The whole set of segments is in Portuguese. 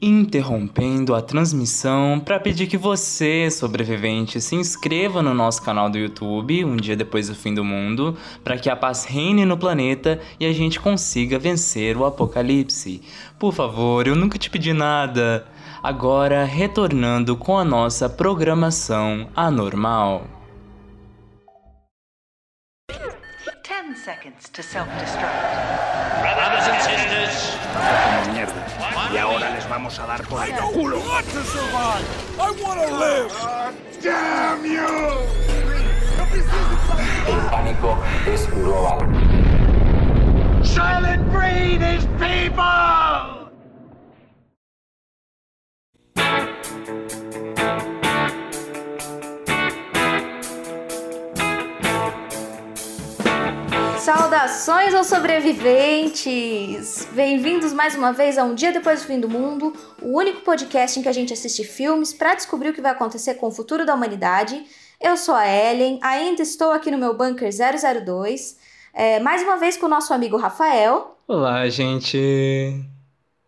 interrompendo a transmissão para pedir que você, sobrevivente, se inscreva no nosso canal do YouTube, um dia depois do fim do mundo, para que a paz reine no planeta e a gente consiga vencer o apocalipse. Por favor, eu nunca te pedi nada. Agora, retornando com a nossa programação anormal. 10 seconds to self-destruct. Brothers and sisters. Y ahora les vamos a dar por el culo. El pánico es global. Silent Breed is people! Saudações aos sobreviventes! Bem-vindos mais uma vez a Um Dia Depois do Fim do Mundo, o único podcast em que a gente assiste filmes para descobrir o que vai acontecer com o futuro da humanidade. Eu sou a Ellen, ainda estou aqui no meu bunker 002, é, mais uma vez com o nosso amigo Rafael. Olá, gente.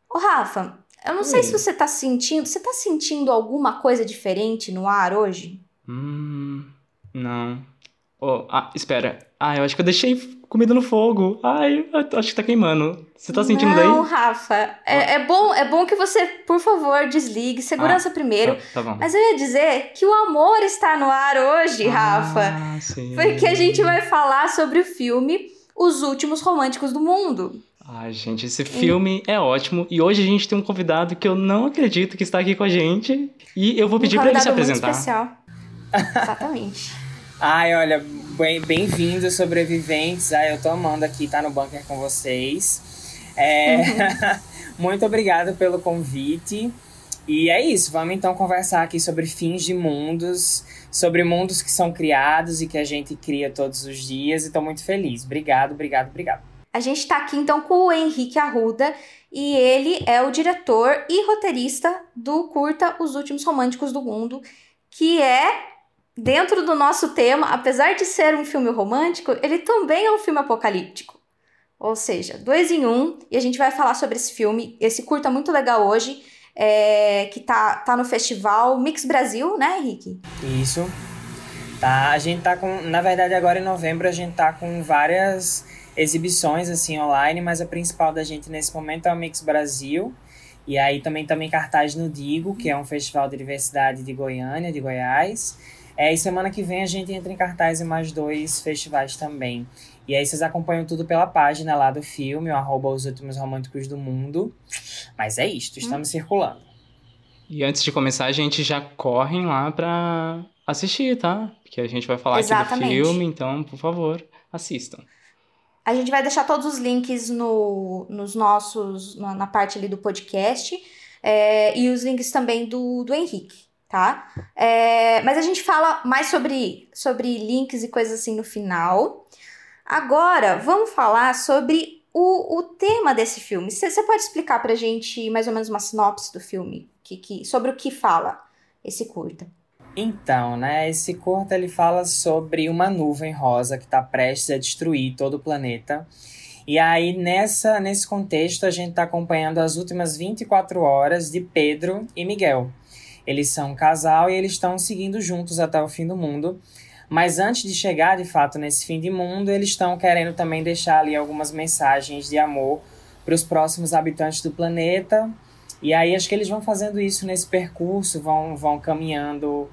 Ô Rafa, eu não sei Oi. se você tá sentindo. Você tá sentindo alguma coisa diferente no ar hoje? Hum, não. Oh, ah, espera. Ah, eu acho que eu deixei comida no fogo. Ai, eu acho que tá queimando. Você tá sentindo não, daí? Rafa. É, é bom, é bom que você, por favor, desligue. Segurança primeiro. Tá, tá bom. Mas eu ia dizer que o amor está no ar hoje, Rafa. Ah, sim. Porque a gente vai falar sobre o filme Os Últimos Românticos do Mundo. Ai, gente, esse filme é ótimo. E hoje a gente tem um convidado que eu não acredito que está aqui com a gente. E eu vou pedir um pra ele se convidado muito apresentar. especial. Exatamente. Ai, olha, bem- bem-vindos, sobreviventes. Ai, eu tô amando aqui estar no bunker com vocês. É, Muito obrigada pelo convite. E é isso, vamos então conversar aqui sobre fins de mundos, sobre mundos que são criados e que a gente cria todos os dias. E tô muito feliz. Obrigado, obrigado, obrigado. A gente tá aqui então com o Henrique Arruda e ele é o diretor e roteirista do curta Os Últimos Românticos do Mundo, que é dentro do nosso tema, apesar de ser um filme romântico, ele também é um filme apocalíptico. Ou seja, dois em um, e a gente vai falar sobre esse filme, esse curta muito legal hoje, é, que tá, tá no festival Mix Brasil, né, Henrique? Isso. Tá, a gente tá com, na verdade agora em novembro a gente tá com várias exibições assim online, mas a principal da gente nesse momento é o Mix Brasil. E aí também também cartaz no Digo, que é um festival de diversidade de Goiânia, de Goiás. É, e semana que vem a gente entra em cartaz em mais dois festivais também. E aí vocês acompanham tudo pela página lá do filme, o arroba Os Últimos Românticos do Mundo. Mas é isto, estamos circulando. E antes de começar, a gente já correm lá pra assistir, tá? Porque a gente vai falar aqui Exatamente. do filme, então, por favor, assistam. A gente vai deixar todos os links no, nos nossos, na, na parte ali do podcast, é, e os links também do, do Henrique, tá? É, mas a gente fala mais sobre, sobre links e coisas assim no final. Agora, vamos falar sobre o, o tema desse filme. Você pode explicar pra gente mais ou menos uma sinopse do filme? Que, que, sobre o que fala esse curta? Então, né, esse curta ele fala sobre uma nuvem rosa que está prestes a destruir todo o planeta. E aí, nessa, nesse contexto, a gente está acompanhando as últimas 24 horas de Pedro e Miguel. Eles são um casal e eles estão seguindo juntos até o fim do mundo. Mas antes de chegar, de fato, nesse fim de mundo, eles estão querendo também deixar ali algumas mensagens de amor para os próximos habitantes do planeta. E aí, acho que eles vão fazendo isso nesse percurso, vão, vão caminhando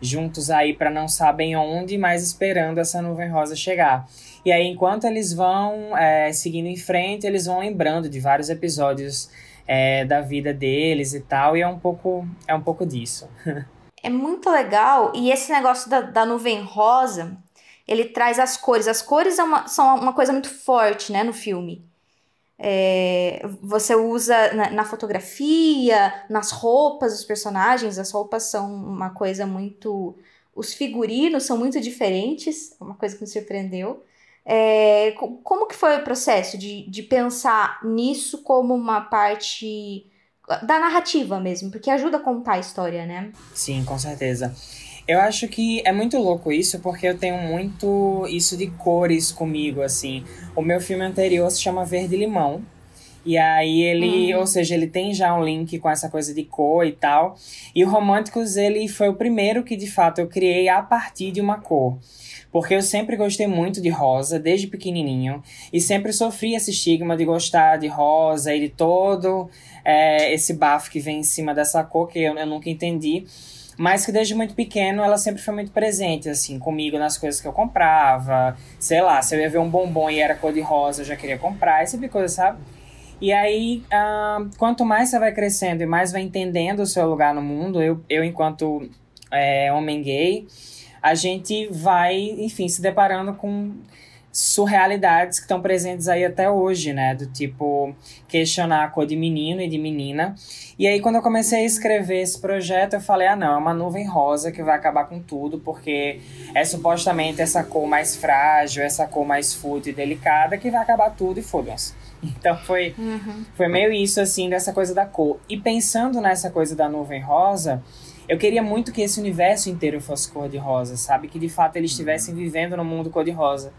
juntos aí para não sabem onde, mas esperando essa nuvem rosa chegar. E aí, enquanto eles vão é, seguindo em frente, eles vão lembrando de vários episódios é, da vida deles e tal, e é um pouco, é um pouco disso. É muito legal. E esse negócio da, da nuvem rosa, ele traz as cores. As cores é uma- são uma coisa muito forte, né, no filme. É, você usa na, na fotografia, nas roupas dos personagens. As roupas são uma coisa muito. Os figurinos são muito diferentes. Uma coisa que me surpreendeu. É, co- como que foi o processo de, de pensar nisso como uma parte da narrativa mesmo? Porque ajuda a contar a história, né? Sim, com certeza. Eu acho que é muito louco isso, porque eu tenho muito isso de cores comigo, assim. O meu filme anterior se chama Verde Limão. E aí ele, ou seja, ele tem já um link com essa coisa de cor e tal. E o Românticos, ele foi o primeiro que de fato eu criei a partir de uma cor. Porque eu sempre gostei muito de rosa, desde pequenininho. E sempre sofri esse estigma de gostar de rosa e de todo é, esse bafo que vem em cima dessa cor, que eu, eu nunca entendi mas que desde muito pequeno ela sempre foi muito presente, assim, comigo nas coisas que eu comprava. Sei lá, se eu ia ver um bombom e era cor de rosa, eu já queria comprar, esse tipo de coisa, sabe? E aí, uh, quanto mais você vai crescendo e mais vai entendendo o seu lugar no mundo, eu, eu enquanto é, homem gay, a gente vai, enfim, se deparando com surrealidades que estão presentes aí até hoje, né? Do tipo, questionar a cor de menino e de menina. E aí, quando eu comecei a escrever esse projeto, eu falei: ah, não, é uma nuvem rosa que vai acabar com tudo, porque é supostamente essa cor mais frágil, essa cor mais fútil e delicada que vai acabar tudo e foda-se. Então foi, uhum. foi meio isso, assim, dessa coisa da cor. E pensando nessa coisa da nuvem rosa, eu queria muito que esse universo inteiro fosse cor-de-rosa, sabe? Que de fato eles estivessem vivendo no mundo cor-de-rosa.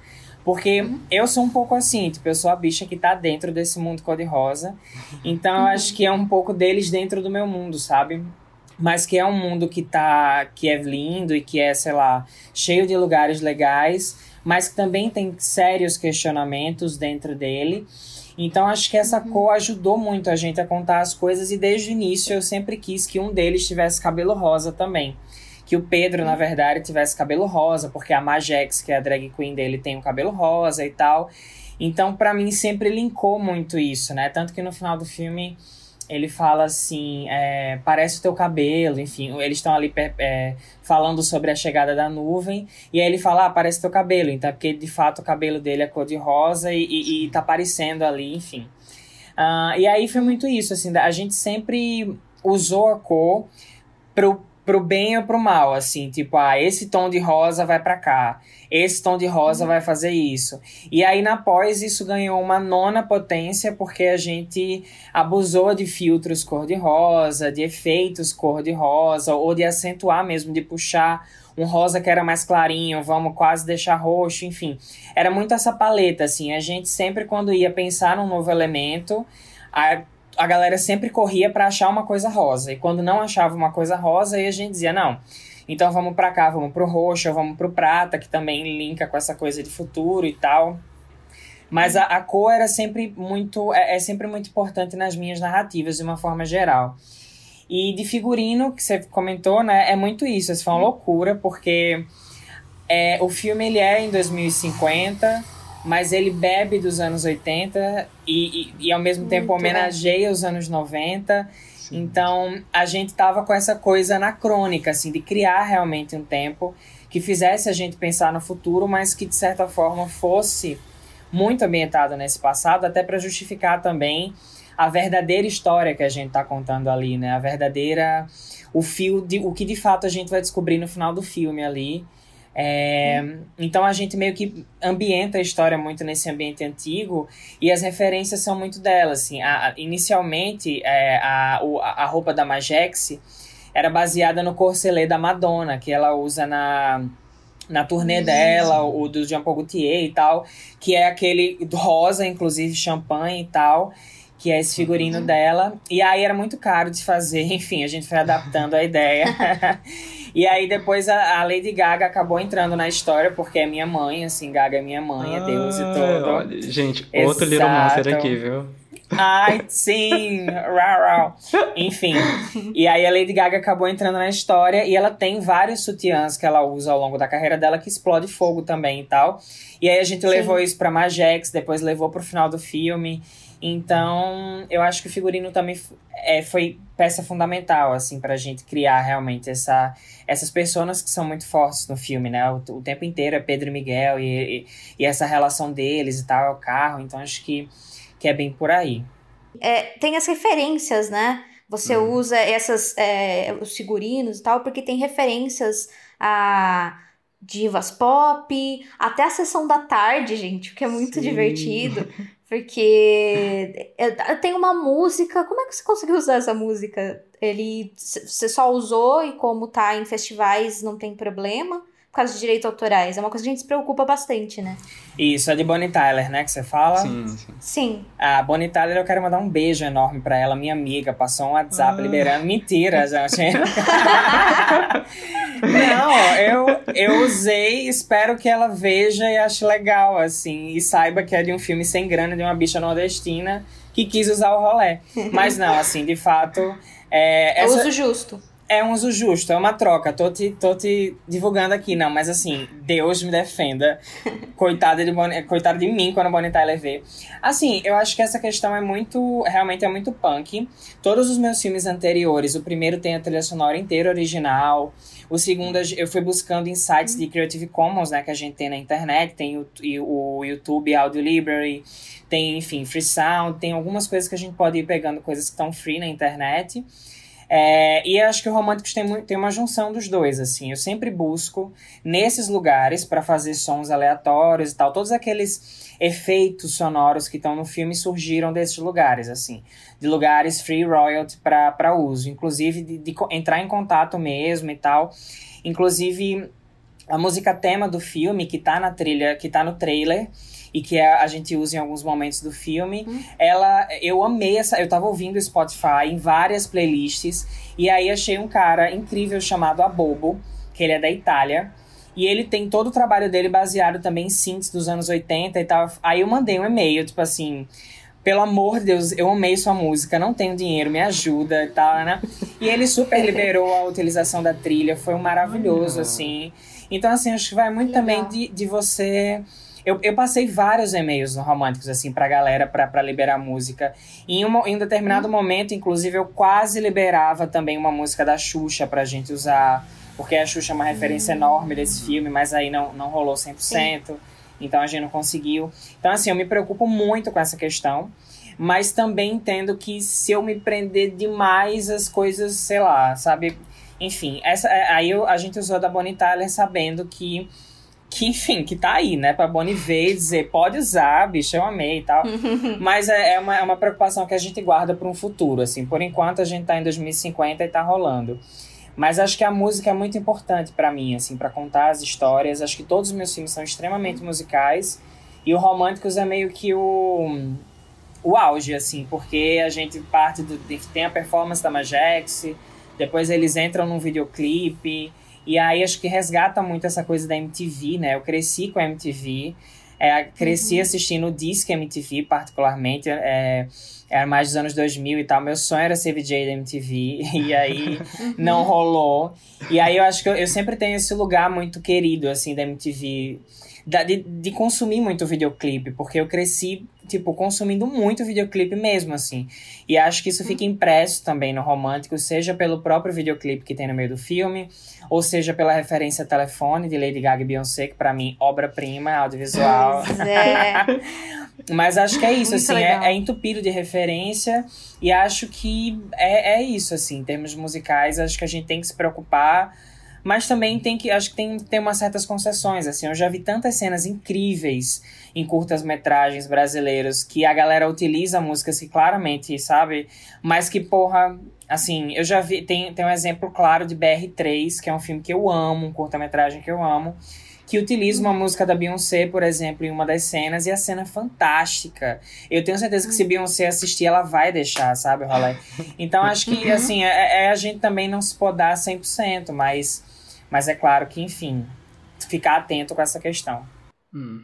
Porque uhum. eu sou um pouco assim, tipo, eu sou a bicha que tá dentro desse mundo cor-de-rosa. Então eu acho que é um pouco deles dentro do meu mundo, sabe? Mas que é um mundo que tá. que é lindo e que é, sei lá, cheio de lugares legais, mas que também tem sérios questionamentos dentro dele. Então acho que essa uhum. cor ajudou muito a gente a contar as coisas e desde o início eu sempre quis que um deles tivesse cabelo rosa também. Que o Pedro, na verdade, tivesse cabelo rosa, porque a Majex, que é a drag queen dele, tem o cabelo rosa e tal. Então, para mim, sempre linkou muito isso, né? Tanto que no final do filme ele fala assim, é, parece o teu cabelo, enfim, eles estão ali é, falando sobre a chegada da nuvem, e aí ele fala, ah, parece teu cabelo, então é porque de fato o cabelo dele é cor de rosa e, e, e tá aparecendo ali, enfim. Uh, e aí foi muito isso, assim, a gente sempre usou a cor pro, pro bem ou pro mal, assim, tipo, ah, esse tom de rosa vai para cá, esse tom de rosa uhum. vai fazer isso. E aí na pós isso ganhou uma nona potência porque a gente abusou de filtros cor-de-rosa, de efeitos cor-de-rosa, ou de acentuar mesmo, de puxar um rosa que era mais clarinho, vamos quase deixar roxo, enfim. Era muito essa paleta, assim, a gente sempre quando ia pensar num novo elemento, a a galera sempre corria para achar uma coisa rosa. E quando não achava uma coisa rosa, aí a gente dizia, não, então vamos para cá, vamos pro roxo, vamos pro prata, que também linka com essa coisa de futuro e tal. Mas a, a cor era sempre muito, é, é sempre muito importante nas minhas narrativas, de uma forma geral. E de figurino, que você comentou, né, é muito isso. Isso foi uma loucura, porque é, o filme ele é em 2050, mas ele bebe dos anos 80 e, e, e ao mesmo Muito tempo homenageia os anos 90. Sim. Então a gente tava com essa coisa anacrônica, assim, de criar realmente um tempo que fizesse a gente pensar no futuro, mas que de certa forma fosse muito ambientado nesse passado, até para justificar também a verdadeira história que a gente está contando ali, né? A verdadeira. O fio de. O que de fato a gente vai descobrir no final do filme ali. É, então a gente meio que ambienta a história muito nesse ambiente antigo e as referências são muito dela. Assim. A, a, inicialmente, é, a, a roupa da Majex era baseada no corselet da Madonna, que ela usa na, na turnê Isso. dela, o do Jean Paul Gaultier e tal, que é aquele rosa, inclusive champanhe e tal que é esse figurino uhum. dela. E aí era muito caro de fazer, enfim, a gente foi adaptando a ideia. e aí depois a, a, Lady Gaga acabou entrando na história, porque é minha mãe, assim, Gaga é minha mãe, é Deus e ah, tudo. Olha, gente, outro Exato. Little Monster aqui, viu? Ai, sim! rau, rau. Enfim. E aí a Lady Gaga acabou entrando na história e ela tem vários sutiãs que ela usa ao longo da carreira dela que explode fogo também e tal. E aí a gente sim. levou isso pra Majex, depois levou pro final do filme. Então, eu acho que o figurino também é, foi peça fundamental, assim, pra gente criar realmente essa, essas pessoas que são muito fortes no filme, né? O, o tempo inteiro é Pedro e Miguel e, e, e, essa relação deles e tal, é o carro. Então, acho que, que é bem por aí. É, tem as referências, né? Você hum. usa essas, é, os figurinos e tal, porque tem referências a divas pop, até a sessão da tarde, gente, o que é muito Sim. divertido. Porque tem uma música. Como é que você conseguiu usar essa música? Ele você só usou e como tá em festivais não tem problema. causa de direitos autorais. É uma coisa que a gente se preocupa bastante, né? Isso, é de Bonnie Tyler, né, que você fala? Sim, sim. Sim. A Bonnie Tyler, eu quero mandar um beijo enorme pra ela, minha amiga. Passou um WhatsApp Ah. liberando. Mentira, gente. Não, eu, eu usei, espero que ela veja e ache legal, assim. E saiba que é de um filme sem grana, de uma bicha nordestina que quis usar o rolé. Mas não, assim, de fato. É, essa- uso justo. É um uso justo, é uma troca. Tô te, tô te divulgando aqui, não, mas assim, Deus me defenda. Coitada de, Bonnie, coitada de mim quando a Bonnie Tyler vê. Assim, eu acho que essa questão é muito. Realmente é muito punk. Todos os meus filmes anteriores, o primeiro tem a trilha sonora inteira original. O segundo, eu fui buscando insights de Creative Commons, né, que a gente tem na internet. Tem o, o YouTube Audio Library, tem, enfim, Free Sound. Tem algumas coisas que a gente pode ir pegando, coisas que estão free na internet. É, e acho que o Românticos tem, tem uma junção dos dois, assim. Eu sempre busco nesses lugares para fazer sons aleatórios e tal. Todos aqueles efeitos sonoros que estão no filme surgiram desses lugares, assim. De lugares free royalty para uso. Inclusive de, de entrar em contato mesmo e tal. Inclusive, a música tema do filme, que tá na trilha, que tá no trailer, e que a, a gente usa em alguns momentos do filme, ela, eu amei essa, eu tava ouvindo o Spotify em várias playlists, e aí achei um cara incrível chamado Abobo, que ele é da Itália, e ele tem todo o trabalho dele baseado também em synths dos anos 80 e tal. Aí eu mandei um e-mail, tipo assim, pelo amor de Deus, eu amei sua música, não tenho dinheiro, me ajuda e tal, né? E ele super liberou a utilização da trilha, foi um maravilhoso, assim. Então, assim, acho que vai muito Legal. também de, de você. Eu, eu passei vários e-mails Românticos, assim, pra galera, pra, pra liberar música. E em, uma- em um determinado momento, inclusive, eu quase liberava também uma música da Xuxa pra gente usar. Porque a Xuxa é uma referência enorme desse filme, mas aí não, não rolou 100%. Então a gente não conseguiu. Então, assim, eu me preocupo muito com essa questão. Mas também entendo que se eu me prender demais, as coisas, sei lá, sabe? Enfim, essa, é- aí eu- a gente usou da Bonnie Tyler sabendo que, que, enfim, que tá aí, né? Pra Bonnie ver e dizer, pode usar, bicho, eu amei e tal. Mas é, é uma, é uma preocupação que a gente guarda para um futuro, assim. Por enquanto a gente tá em 2050 e tá rolando. Mas acho que a música é muito importante pra mim, assim, pra contar as histórias. Acho que todos os meus filmes são extremamente musicais. E o Românticos é meio que o, o auge, assim, porque a gente parte do. Tem a performance da Majex, depois eles entram num videoclipe. E aí acho que resgata muito essa coisa da MTV, né? Eu cresci com a MTV. É, cresci assistindo o Disque MTV, particularmente. É, era mais dos anos 2000 e tal. Meu sonho era ser VJ da MTV. E aí não rolou. E aí eu acho que eu, eu sempre tenho esse lugar muito querido, assim, da MTV. da- de, de consumir muito videoclipe. Porque eu cresci, tipo, consumindo muito videoclipe mesmo, assim. E acho que isso fica impresso também no romântico, seja pelo próprio videoclipe que tem no meio do filme, ou seja pela referência telefone de Lady Gaga e Beyoncé, que pra mim, obra-prima, audiovisual. É. Mas acho que é isso, Muito assim, é, é entupido de referência e acho que é, é isso, assim, em termos musicais, acho que a gente tem que se preocupar, mas também tem que, acho que tem, tem umas certas concessões, assim, eu já vi tantas cenas incríveis em curtas-metragens brasileiros que a galera utiliza músicas que claramente, sabe, mas que, porra, assim, eu já vi, tem, tem um exemplo claro de BR3, que é um filme que eu amo, um curta-metragem que eu amo, que utiliza uma música da Beyoncé, por exemplo, em uma das cenas, e a cena é fantástica. Eu tenho certeza que se Beyoncé assistir, ela vai deixar, sabe, rolê? Então acho que, assim, é, é a gente também não se podar 100%, mas, mas é claro que, enfim, ficar atento com essa questão. Hum.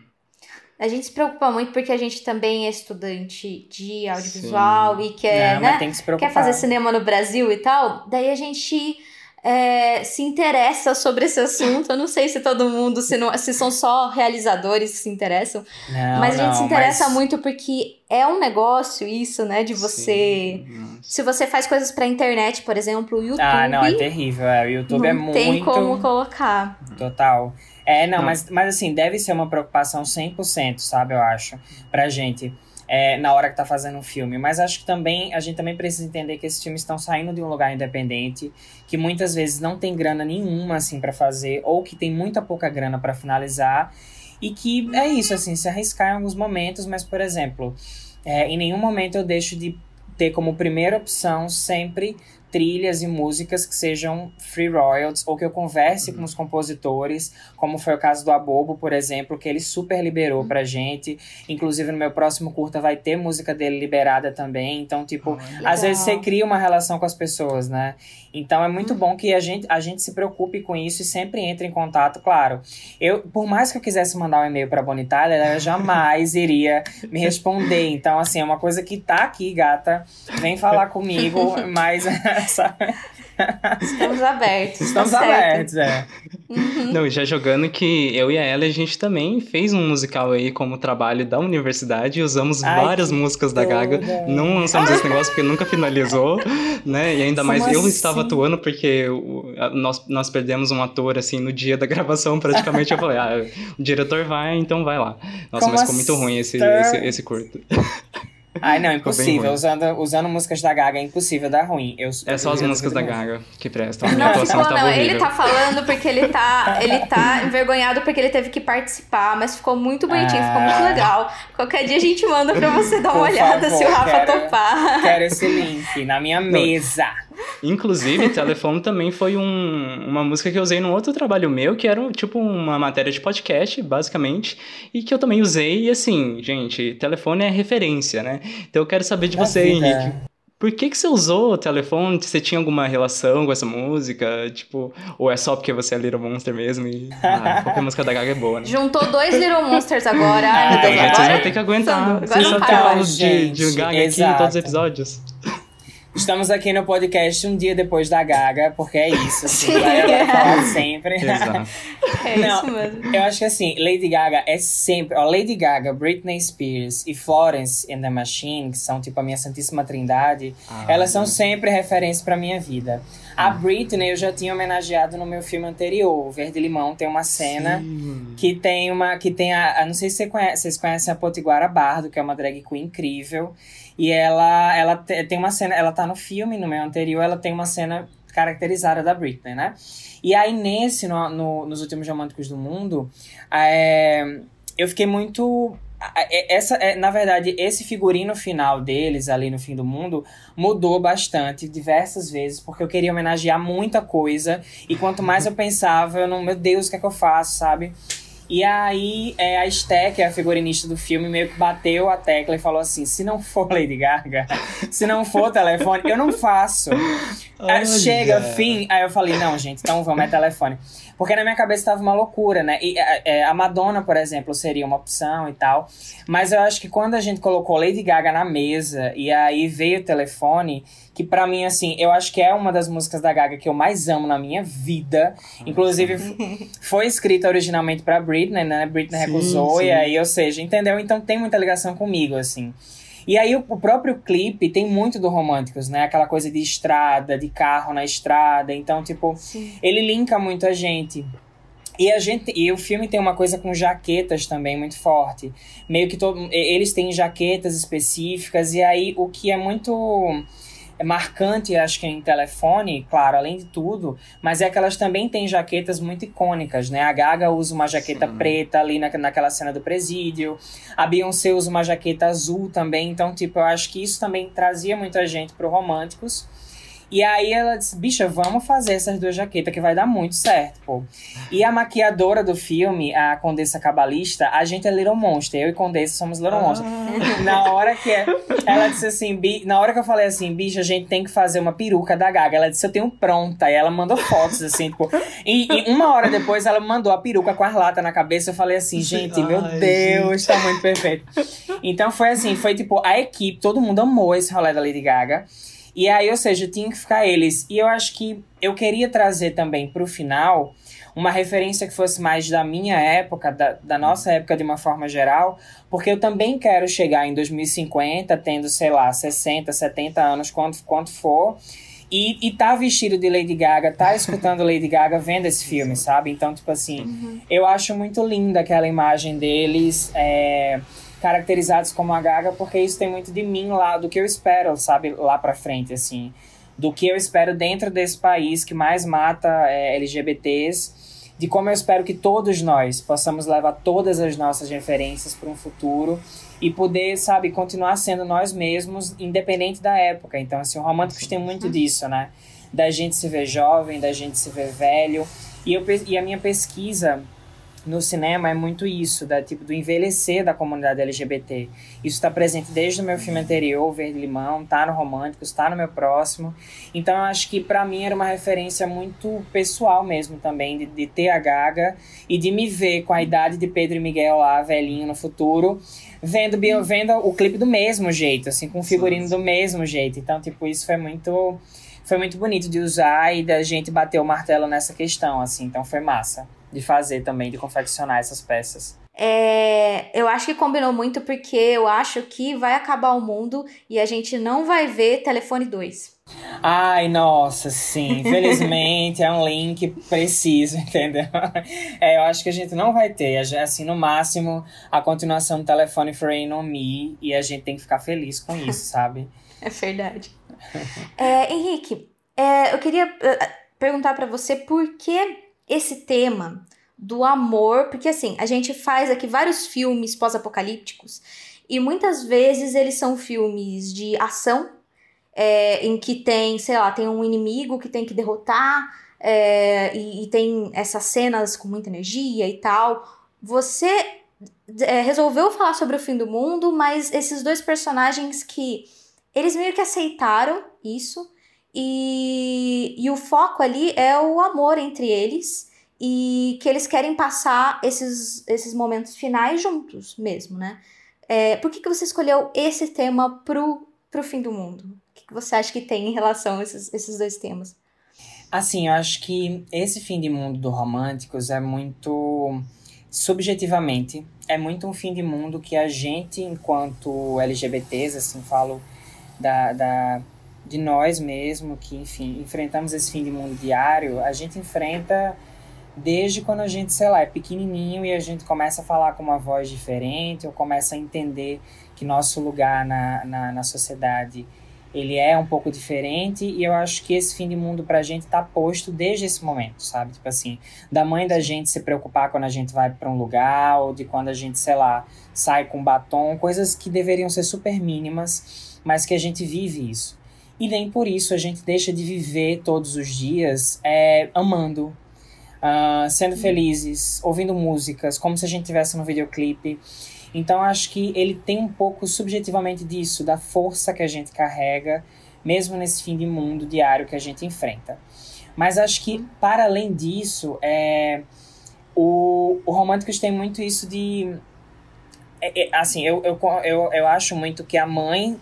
A gente se preocupa muito porque a gente também é estudante de audiovisual e quer, Não, né? mas tem que se preocupar. quer fazer cinema no Brasil e tal, daí a gente é, se interessa sobre esse assunto. Eu não sei se todo mundo, se, não, se são só realizadores que se interessam, Não, mas a gente não, se interessa mas- muito porque é um negócio isso, né? De você. Sim. Se você faz coisas pra internet, por exemplo, o YouTube. Ah, não, é terrível. É, o YouTube é não muito. tem como colocar. Total. É, não, Não. Mas, mas assim, deve ser uma preocupação 100%, sabe, eu acho, pra gente, é, na hora que tá fazendo um filme. Mas acho que também, a gente também precisa entender que esses filmes estão saindo de um lugar independente, que muitas vezes não tem grana nenhuma, assim, pra fazer, ou que tem muita pouca grana pra finalizar, e que é isso, assim, se arriscar em alguns momentos, mas, por exemplo, é, em nenhum momento eu deixo de ter como primeira opção sempre trilhas e músicas que sejam free royalties ou que eu converse com os compositores, como foi o caso do Abobo, por exemplo, que ele super liberou pra gente. Inclusive no meu próximo curta vai ter música dele liberada também. Então, tipo, às vezes você cria uma relação com as pessoas, né? Então é muito bom que a gente, a gente se preocupe com isso e sempre entre em contato, claro. Eu, por mais que eu quisesse mandar um e-mail para Bonitália, ela jamais iria me responder. Então, assim, é uma coisa que tá aqui, gata. Vem falar comigo, mas sabe? Estamos abertos. Estamos tá certo. abertos, é. Não, e já jogando que eu e a Ela, a gente também fez um musical aí como trabalho da universidade e usamos Ai, várias músicas da Gaga. Não lançamos esse negócio porque nunca finalizou, né? E ainda Como mais eu assim? estava atuando porque o- a- nós, nós perdemos um ator, assim, no dia da gravação, praticamente. eu falei, ah, o diretor vai, então vai lá. Nossa, Como mas ficou muito ruim esse, assim? esse, esse curto. Ai, não, impossível. Usando, usando músicas da Gaga é impossível dar ruim. Eu, É só as músicas da Gaga que prestam. A minha Não, atuação ficou, estava não. horrível. Ele tá falando porque ele tá, ele tá envergonhado porque ele teve que participar, mas ficou muito bonitinho, ficou muito Ah. legal. Qualquer dia a gente manda pra você dar uma Por olhada favor, se o Rafa quero- topar. Quero esse link na minha mesa. Inclusive, Telefone também foi um- uma música que eu usei num outro trabalho meu, que era tipo uma matéria de podcast, basicamente, e que eu também usei. E assim, gente, telefone é referência, né? Então eu quero saber de Da você, vida. Henrique. Por que, que você usou o telefone? Você tinha alguma relação com essa música? Tipo, ou é só porque você é Little Monster mesmo? E ah, qualquer música da Gaga é boa, né? Juntou dois Little Monsters agora. Ai, meu Deus, Então, agora... vocês vão ter que aguentar. Vocês tem mais. falos de, de Gaga aqui em exato. todos os episódios. Estamos aqui no podcast um dia depois da Gaga, porque é isso, assim. Sim. Ela vai falar sempre. Exato. É Não, isso mesmo. Eu acho que assim, Lady Gaga é sempre. Ó, Lady Gaga, Britney Spears e Florence and the Machine, que são tipo a minha Santíssima Trindade, Ah, elas são sempre referência pra minha vida. A Britney eu já tinha homenageado no meu filme anterior, Verde Limão, tem uma cena que tem uma. que tem a. a- Não sei se você conhece, vocês conhecem a Potiguara Bardo, que é uma drag queen incrível. E ela, ela te- tem uma cena. Ela tá no filme, no meu anterior, ela tem uma cena caracterizada da Britney, né? E aí, nesse, no, no- nos últimos românticos do mundo, é, eu fiquei muito. É- Essa, é, na verdade, esse figurino final deles ali no fim do mundo mudou bastante diversas vezes, porque eu queria homenagear muita coisa. E quanto mais eu pensava, eu não, meu Deus, o que é que eu faço, sabe? E aí, é, a Sté, que é a figurinista do filme, meio que bateu a tecla e falou assim: se não for Lady Gaga, se não for telefone, eu não faço. Aí chega, fim. Aí eu falei: não, gente, então vamos, é telefone. Porque na minha cabeça tava uma loucura, né? E é, é, a Madonna, por exemplo, seria uma opção e tal. Mas eu acho que quando a gente colocou Lady Gaga na mesa e aí veio o telefone, que pra mim, assim, eu acho que é uma das músicas da Gaga que eu mais amo na minha vida. Inclusive, foi escrita originalmente pra Britney, né? Britney Sim, recusou, sim. e aí, ou seja, entendeu? Então tem muita ligação comigo, assim. E aí o, o próprio clipe tem muito do Românticos, né? Aquela coisa de estrada, de carro na estrada. Então, tipo, ele linka muito a gente. E a gente e o filme tem uma coisa com jaquetas também muito forte. Meio que todo, eles têm jaquetas específicas e aí o que é muito marcante, acho que em telefone, claro, além de tudo, mas é que elas também têm jaquetas muito icônicas, né? A Gaga usa uma jaqueta preta ali na, naquela cena do presídio, a Beyoncé usa uma jaqueta azul também, então, tipo, eu acho que isso também trazia muita gente pro Românticos. E aí ela disse, bicha, vamos fazer essas duas jaquetas que vai dar muito certo, pô. E a maquiadora do filme, a Condessa Cabalista, a gente é Little Monster. Eu e Condessa somos Little Monster. Na hora que é, ela disse assim, bi, na hora que eu falei assim, bicha, a gente tem que fazer uma peruca da Gaga. Ela disse, eu tenho pronta. E ela mandou fotos, assim, tipo. E, e uma hora depois ela mandou a peruca com as latas na cabeça. Eu falei assim, gente, meu Ai, Deus, tá muito perfeito. Então foi assim, foi tipo, a equipe, todo mundo amou esse rolê da Lady Gaga. E aí, ou seja, tinha que ficar eles. E eu acho que eu queria trazer também pro final uma referência que fosse mais da minha época, da, da nossa época de uma forma geral, porque eu também quero chegar em 2050 tendo, sei lá, 60, 70 anos, quanto, quanto for, e, e tá vestido de Lady Gaga, tá escutando Lady Gaga vendo esse filme, sabe? Então, tipo assim, eu acho muito linda aquela imagem deles. É, caracterizados como a Gaga, porque isso tem muito de mim lá, do que eu espero, sabe, lá pra frente, assim. Do que eu espero dentro desse país que mais mata é, LGBTs, de como eu espero que todos nós possamos levar todas as nossas referências para um futuro e poder, sabe, continuar sendo nós mesmos, independente da época. Então, assim, o Românticos tem muito disso, né? Da gente se ver jovem, da gente se ver velho. E, eu, e a minha pesquisa no cinema é muito isso, da tipo do envelhecer da comunidade LGBT. Isso está presente desde o meu filme anterior, Verde Limão, tá no Românticos, está no meu próximo. Então eu acho que para mim era uma referência muito pessoal mesmo também, de, de ter a Gaga e de me ver com a idade de Pedro e Miguel lá, velhinho no futuro, vendo, vendo o clipe do mesmo jeito, assim, com o figurino do mesmo jeito. Então, tipo, isso foi muito foi muito bonito de usar e da gente bater o martelo nessa questão, assim, então foi massa de fazer também, de confeccionar essas peças. É, eu acho que combinou muito porque eu acho que vai acabar o mundo e a gente não vai ver Telefone 2. Ai, nossa, sim. Infelizmente é um link preciso, entendeu? É, eu acho que a gente não vai ter. Assim, no máximo, a continuação do Telefone Free No Me e a gente tem que ficar feliz com isso, sabe? É verdade. é, Henrique, é, eu queria uh, perguntar para você por que esse tema do amor, porque assim, a gente faz aqui vários filmes pós-apocalípticos e muitas vezes eles são filmes de ação, é, em que tem, sei lá, tem um inimigo que tem que derrotar é, e, e, tem essas cenas com muita energia e tal. Você é, resolveu falar sobre o fim do mundo, mas esses dois personagens que eles meio que aceitaram isso e, e o foco ali é o amor entre eles e que eles querem passar esses, esses momentos finais juntos mesmo, né? É, por que, que você escolheu esse tema pro, pro fim do mundo? O que, que você acha que tem em relação a esses, esses dois temas? Assim, eu acho que esse fim de mundo do Românticos é muito subjetivamente, é muito um fim de mundo que a gente, enquanto LGBTs, assim, falo da, da, de nós mesmo, que, enfim, enfrentamos esse fim de mundo diário, a gente enfrenta desde quando a gente, sei lá, é pequenininho e a gente começa a falar com uma voz diferente ou começa a entender que nosso lugar na, na, na sociedade ele é um pouco diferente e eu acho que esse fim de mundo pra gente tá posto desde esse momento, sabe? Tipo assim, da mãe da gente se preocupar quando a gente vai para um lugar ou de quando a gente, sei lá, sai com batom, coisas que deveriam ser super mínimas, mas que a gente vive isso. E nem por isso a gente deixa de viver todos os dias é, amando, uh, sendo felizes, ouvindo músicas, como se a gente tivesse no videoclipe. Então acho que ele tem um pouco subjetivamente disso, da força que a gente carrega, mesmo nesse fim de mundo diário que a gente enfrenta. Mas acho que, para além disso, é, o, o Românticos tem muito isso de. É, é, assim, eu, eu, eu, eu acho muito que a mãe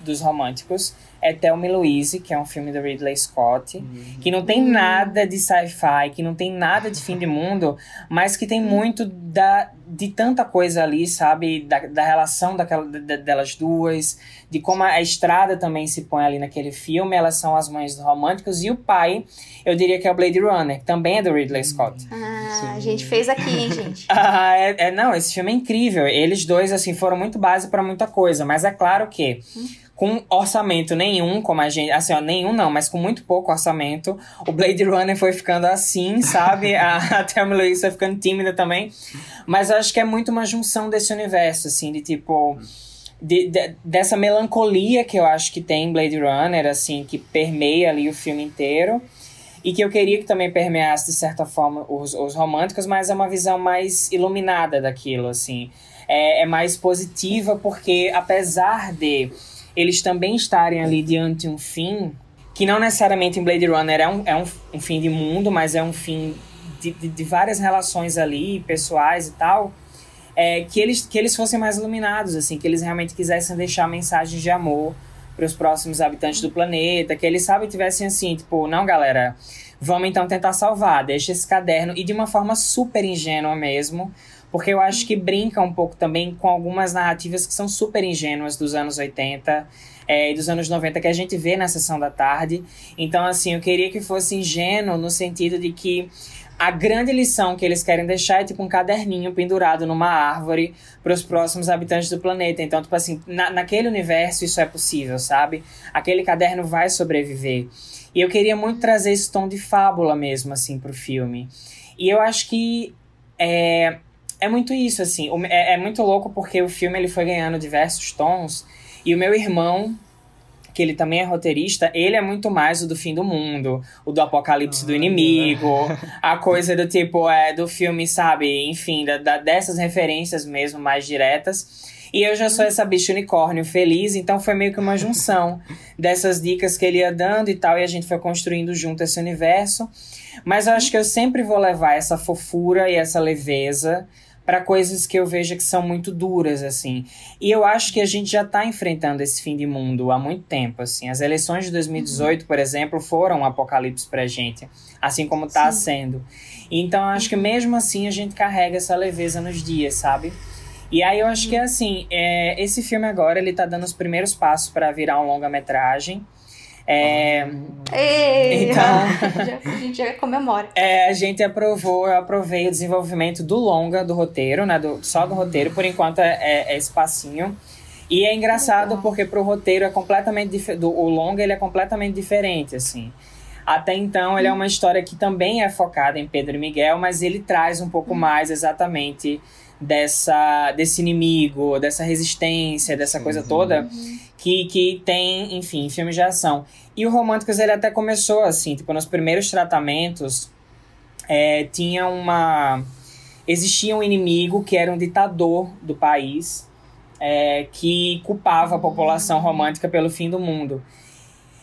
dos Românticos é Thelma e Louise, que é um filme do Ridley Scott, uhum. que não tem nada de sci-fi, que não tem nada de fim de mundo, mas que tem muito da, de tanta coisa ali, sabe? Da, da relação daquela, da, delas duas, de como a, a, estrada também se põe ali naquele filme. Elas são as mães românticos. E o pai, eu diria que é o Blade Runner, que também é do Ridley Scott. Ah, a gente fez aqui, hein, gente? ah, é, é, não, esse filme é incrível. Eles dois, assim, foram muito base para muita coisa, mas é claro que. Hum com orçamento nenhum, como a gente. Assim, ó, nenhum não, mas com muito pouco orçamento. O Blade Runner foi ficando assim, sabe? a, a Thelma Louise foi ficando tímida também. Mas eu acho que é muito uma junção desse universo, assim, de tipo. De, de, dessa melancolia que eu acho que tem Blade Runner, assim, que permeia ali o filme inteiro. E que eu queria que também permeasse, de certa forma, os, os românticos, mas é uma visão mais iluminada daquilo, assim. É, é mais positiva, porque apesar de eles também estarem ali diante de um fim, que não necessariamente em Blade Runner é um, é um, um fim de mundo, mas é um fim de, de, de várias relações ali, pessoais e tal, é, que, eles, que eles fossem mais iluminados, assim, que eles realmente quisessem deixar mensagens de amor para os próximos habitantes do planeta, que eles, sabe, tivessem assim, tipo, não, galera, vamos então tentar salvar, deixa esse caderno, e de uma forma super ingênua mesmo, porque eu acho que brinca um pouco também com algumas narrativas que são super ingênuas dos anos 80 é, e dos anos 90 que a gente vê na sessão da tarde. Então, assim, eu queria que fosse ingênuo no sentido de que a grande lição que eles querem deixar é tipo um caderninho pendurado numa árvore para os próximos habitantes do planeta. Então, tipo assim, na, naquele universo isso é possível, sabe? Aquele caderno vai sobreviver. E eu queria muito trazer esse tom de fábula mesmo, assim, pro filme. E eu acho que é, é muito isso, assim. É, é muito louco porque o filme ele foi ganhando diversos tons. E o meu irmão, que ele também é roteirista, ele é muito mais o do fim do mundo, o do apocalipse do inimigo, a coisa do tipo, é, do filme, sabe? Enfim, da, da- dessas referências mesmo, mais diretas. E eu já sou essa bicha unicórnio feliz, então foi meio que uma junção dessas dicas que ele ia dando e tal, e a gente foi construindo junto esse universo. Mas eu acho que eu sempre vou levar essa fofura e essa leveza para coisas que eu vejo que são muito duras, assim. E eu acho que a gente já tá enfrentando esse fim de mundo há muito tempo, assim. As eleições de 2018, por exemplo, foram um apocalipse pra gente, assim como tá Sim. sendo. Então eu acho que mesmo assim a gente carrega essa leveza nos dias, sabe? E aí eu acho que assim, é, esse filme agora ele tá dando os primeiros passos para virar um longa-metragem. É, Ei, Então- já- a gente já comemora. É, a gente aprovou, eu aprovei o desenvolvimento do longa, do roteiro, né? Do, só do roteiro, por enquanto é, é, é espacinho. E é engraçado Legal. porque pro roteiro é completamente diferente. O longa ele é completamente diferente, assim. Até então, ele é uma história que também é focada em Pedro e Miguel, mas ele traz um pouco mais exatamente dessa, desse inimigo, dessa resistência, dessa coisa toda que, que tem, enfim, filmes de ação. E o Românticos, ele até começou assim, tipo, nos primeiros tratamentos, é, tinha uma... Existia um inimigo que era um ditador do país, é, que culpava a população romântica pelo fim do mundo.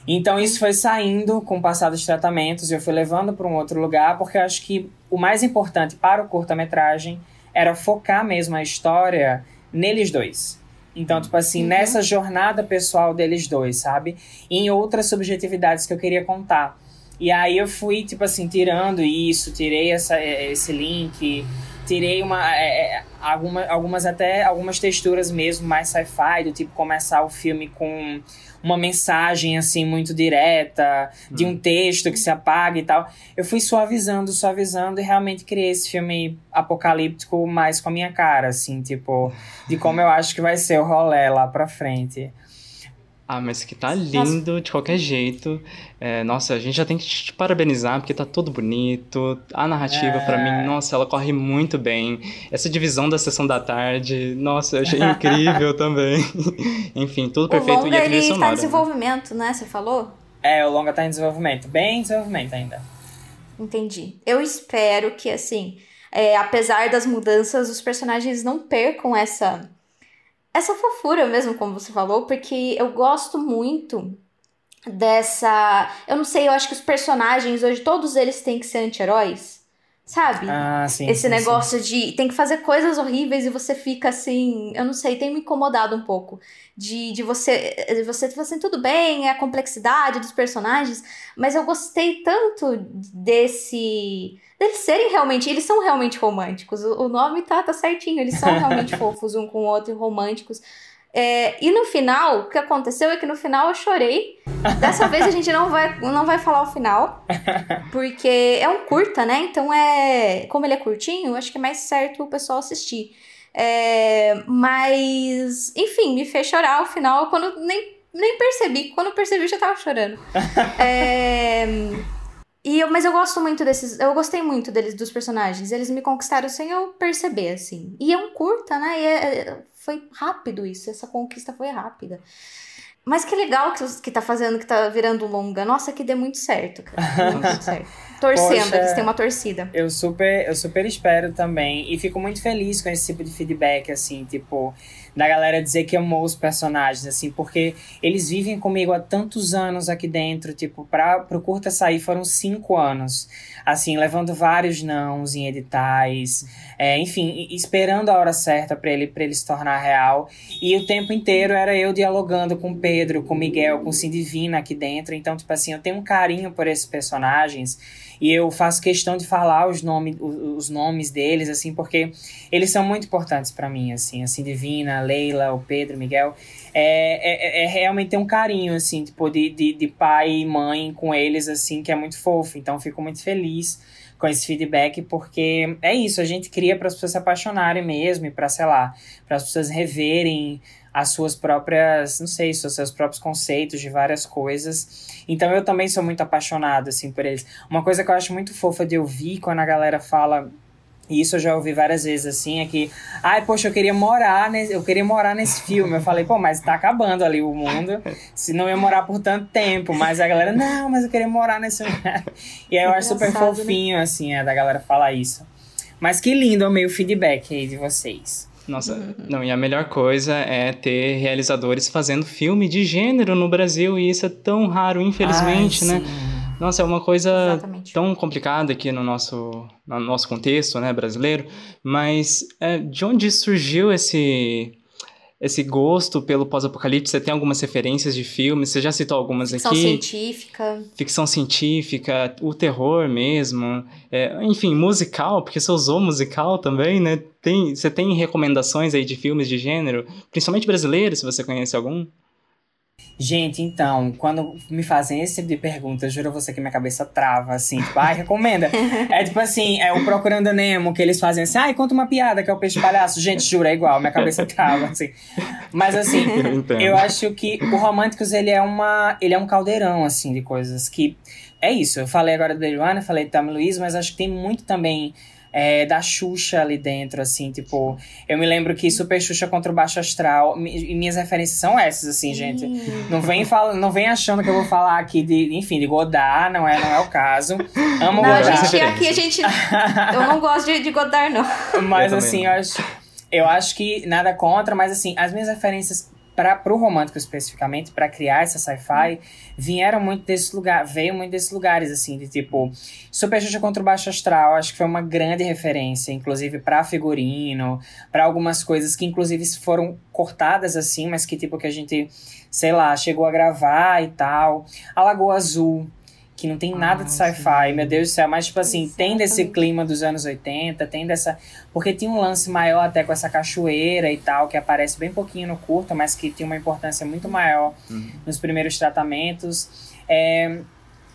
Então isso foi saindo com o passar dos tratamentos, eu fui levando para um outro lugar, porque eu acho que o mais importante para o curta-metragem era focar mesmo a história neles dois. Então, tipo assim, Uhum. nessa jornada pessoal deles dois, sabe? E em outras subjetividades que eu queria contar. E aí eu fui, tipo assim, tirando isso, tirei essa, eh, esse link, tirei uma, é, é, alguma, algumas até algumas texturas mesmo mais sci-fi, do tipo começar o filme com uma mensagem assim muito direta, de um texto que se apaga e tal. Eu fui suavizando, suavizando e realmente criei esse filme apocalíptico mais com a minha cara, assim, tipo, de como eu acho que vai ser o rolê lá pra frente. Ah, mas que tá lindo de qualquer jeito. É, nossa, a gente já tem que te parabenizar, porque tá tudo bonito. A narrativa, pra É. mim, nossa, ela corre muito bem. Essa divisão da sessão da tarde, nossa, eu achei incrível também. Enfim, tudo O perfeito. longa e a trilha ele tá sonora. em desenvolvimento, né? Você falou? É, o longa tá em desenvolvimento, bem em desenvolvimento ainda. Entendi. Eu espero que, assim, é, apesar das mudanças, os personagens não percam essa essa fofura mesmo, como você falou, porque eu gosto muito dessa. Eu não sei, eu acho que os personagens hoje, todos eles têm que ser anti-heróis, sabe? Ah, sim. Esse sim, negócio de tem que fazer coisas horríveis e você fica assim, eu não sei, tem me incomodado um pouco. De, de você, de você, tipo assim, tudo bem, é a complexidade dos personagens, mas eu gostei tanto desse. deles serem realmente. Eles são realmente românticos. O, o nome tá, tá certinho, eles são realmente fofos um com o outro e românticos. É, e no final, o que aconteceu é que no final eu chorei. Dessa vez a gente não vai, não vai falar o final. Porque é um curta, né? Então é. Como ele é curtinho, acho que é mais certo o pessoal assistir. É, mas, enfim, me fez chorar ao final quando nem, nem percebi. Quando percebi, eu já tava chorando. É, e eu, mas eu gosto muito desses. Eu gostei muito deles, dos personagens. Eles me conquistaram sem eu perceber, assim. E é um curta, né? E é- é- foi rápido isso. Essa conquista foi rápida. Mas que legal que, que tá fazendo, que tá virando longa. Nossa, que dê muito certo, cara. Dê muito certo. Torcendo, Poxa. eles têm uma torcida. Eu super, eu super espero também. E fico muito feliz com esse tipo de feedback, assim, tipo, da galera dizer que amou os personagens, assim, porque eles vivem comigo há tantos anos aqui dentro, tipo, pra, pro curta sair foram cinco anos. Assim, levando vários nãos em editais, é, enfim, esperando a hora certa pra ele, pra ele se tornar real. E o tempo inteiro era eu dialogando com Pedro, com Miguel, com o Cindivina aqui dentro. Então, tipo assim, eu tenho um carinho por esses personagens. E eu faço questão de falar os, nome, os nomes deles, assim, porque eles são muito importantes pra mim, assim. Assim, Divina, Leila, o Pedro, Miguel. É, é, é realmente ter um carinho, assim, tipo, de, de, de pai e mãe com eles, assim, que é muito fofo. Então, fico muito feliz com esse feedback, porque é isso, a gente cria para as pessoas se apaixonarem mesmo, e para sei lá, para as pessoas reverem as suas próprias, não sei, os seus próprios conceitos de várias coisas. Então eu também sou muito apaixonado, assim, por eles. Uma coisa que eu acho muito fofa de ouvir quando a galera fala e isso eu já ouvi várias vezes, assim, é que, ai, poxa, eu queria morar nesse, eu queria morar nesse filme. Eu falei, pô, mas tá acabando ali o mundo, se não ia morar por tanto tempo. Mas a galera, não, mas eu queria morar nesse lugar. E aí eu acho super né? fofinho, assim, é, da galera falar isso. Mas que lindo o meio feedback aí de vocês. Nossa, não, e a melhor coisa é ter realizadores fazendo filme de gênero no Brasil, e isso é tão raro, infelizmente, Ai, né? Nossa, é uma coisa Exatamente. tão complicada aqui no nosso, no nosso contexto, né, brasileiro, mas é, de onde surgiu esse, esse gosto pelo pós-apocalipse? Você tem algumas referências de filmes? Você já citou algumas Ficção aqui? científica. ficção científica, o terror mesmo, é, enfim, musical, porque você usou musical também, né? Tem, você tem recomendações aí de filmes de gênero, principalmente brasileiros, se você conhece algum? Gente, então, quando me fazem esse tipo de pergunta, eu juro a você que minha cabeça trava, assim, tipo, ai, recomenda. é tipo assim, é o Procurando Nemo, que eles fazem assim, ai, conta uma piada, que é o peixe palhaço. Gente, juro, é igual, minha cabeça trava, assim. Mas assim, Eu eu acho que o Românticos, ele é uma. Ele é um caldeirão, assim, de coisas que. É isso, eu falei agora do Runner, falei do Tom Luiz, mas acho que tem muito também. É, da Xuxa ali dentro, assim, tipo, eu me lembro que Super Xuxa contra o Baixo Astral, e minhas referências são essas, assim, gente. Não vem, fala, não vem achando que eu vou falar aqui de, enfim, de Godard, não é, não é o caso. Amo Não, a Godard. gente, aqui a gente. Eu não gosto de, de Godard, não. Mas Eu assim, não. eu acho, eu acho que nada contra, mas assim, as minhas referências para pro romântico especificamente, para criar essa sci-fi, vieram muito desse lugar, veio muito desses lugares assim, de tipo Super Xuxa contra o Baixo Astral, acho que foi uma grande referência, inclusive para figurino, para algumas coisas que inclusive foram cortadas assim, mas que tipo que a gente, sei lá, chegou a gravar e tal. A Lagoa Azul, que não tem nada de sci-fi, meu Deus do céu, mas tipo assim, tem desse Exatamente. clima dos anos 80, tem dessa. Porque tinha um lance maior até com essa cachoeira e tal, que aparece bem pouquinho no curto, mas que tinha uma importância muito maior nos primeiros tratamentos. É,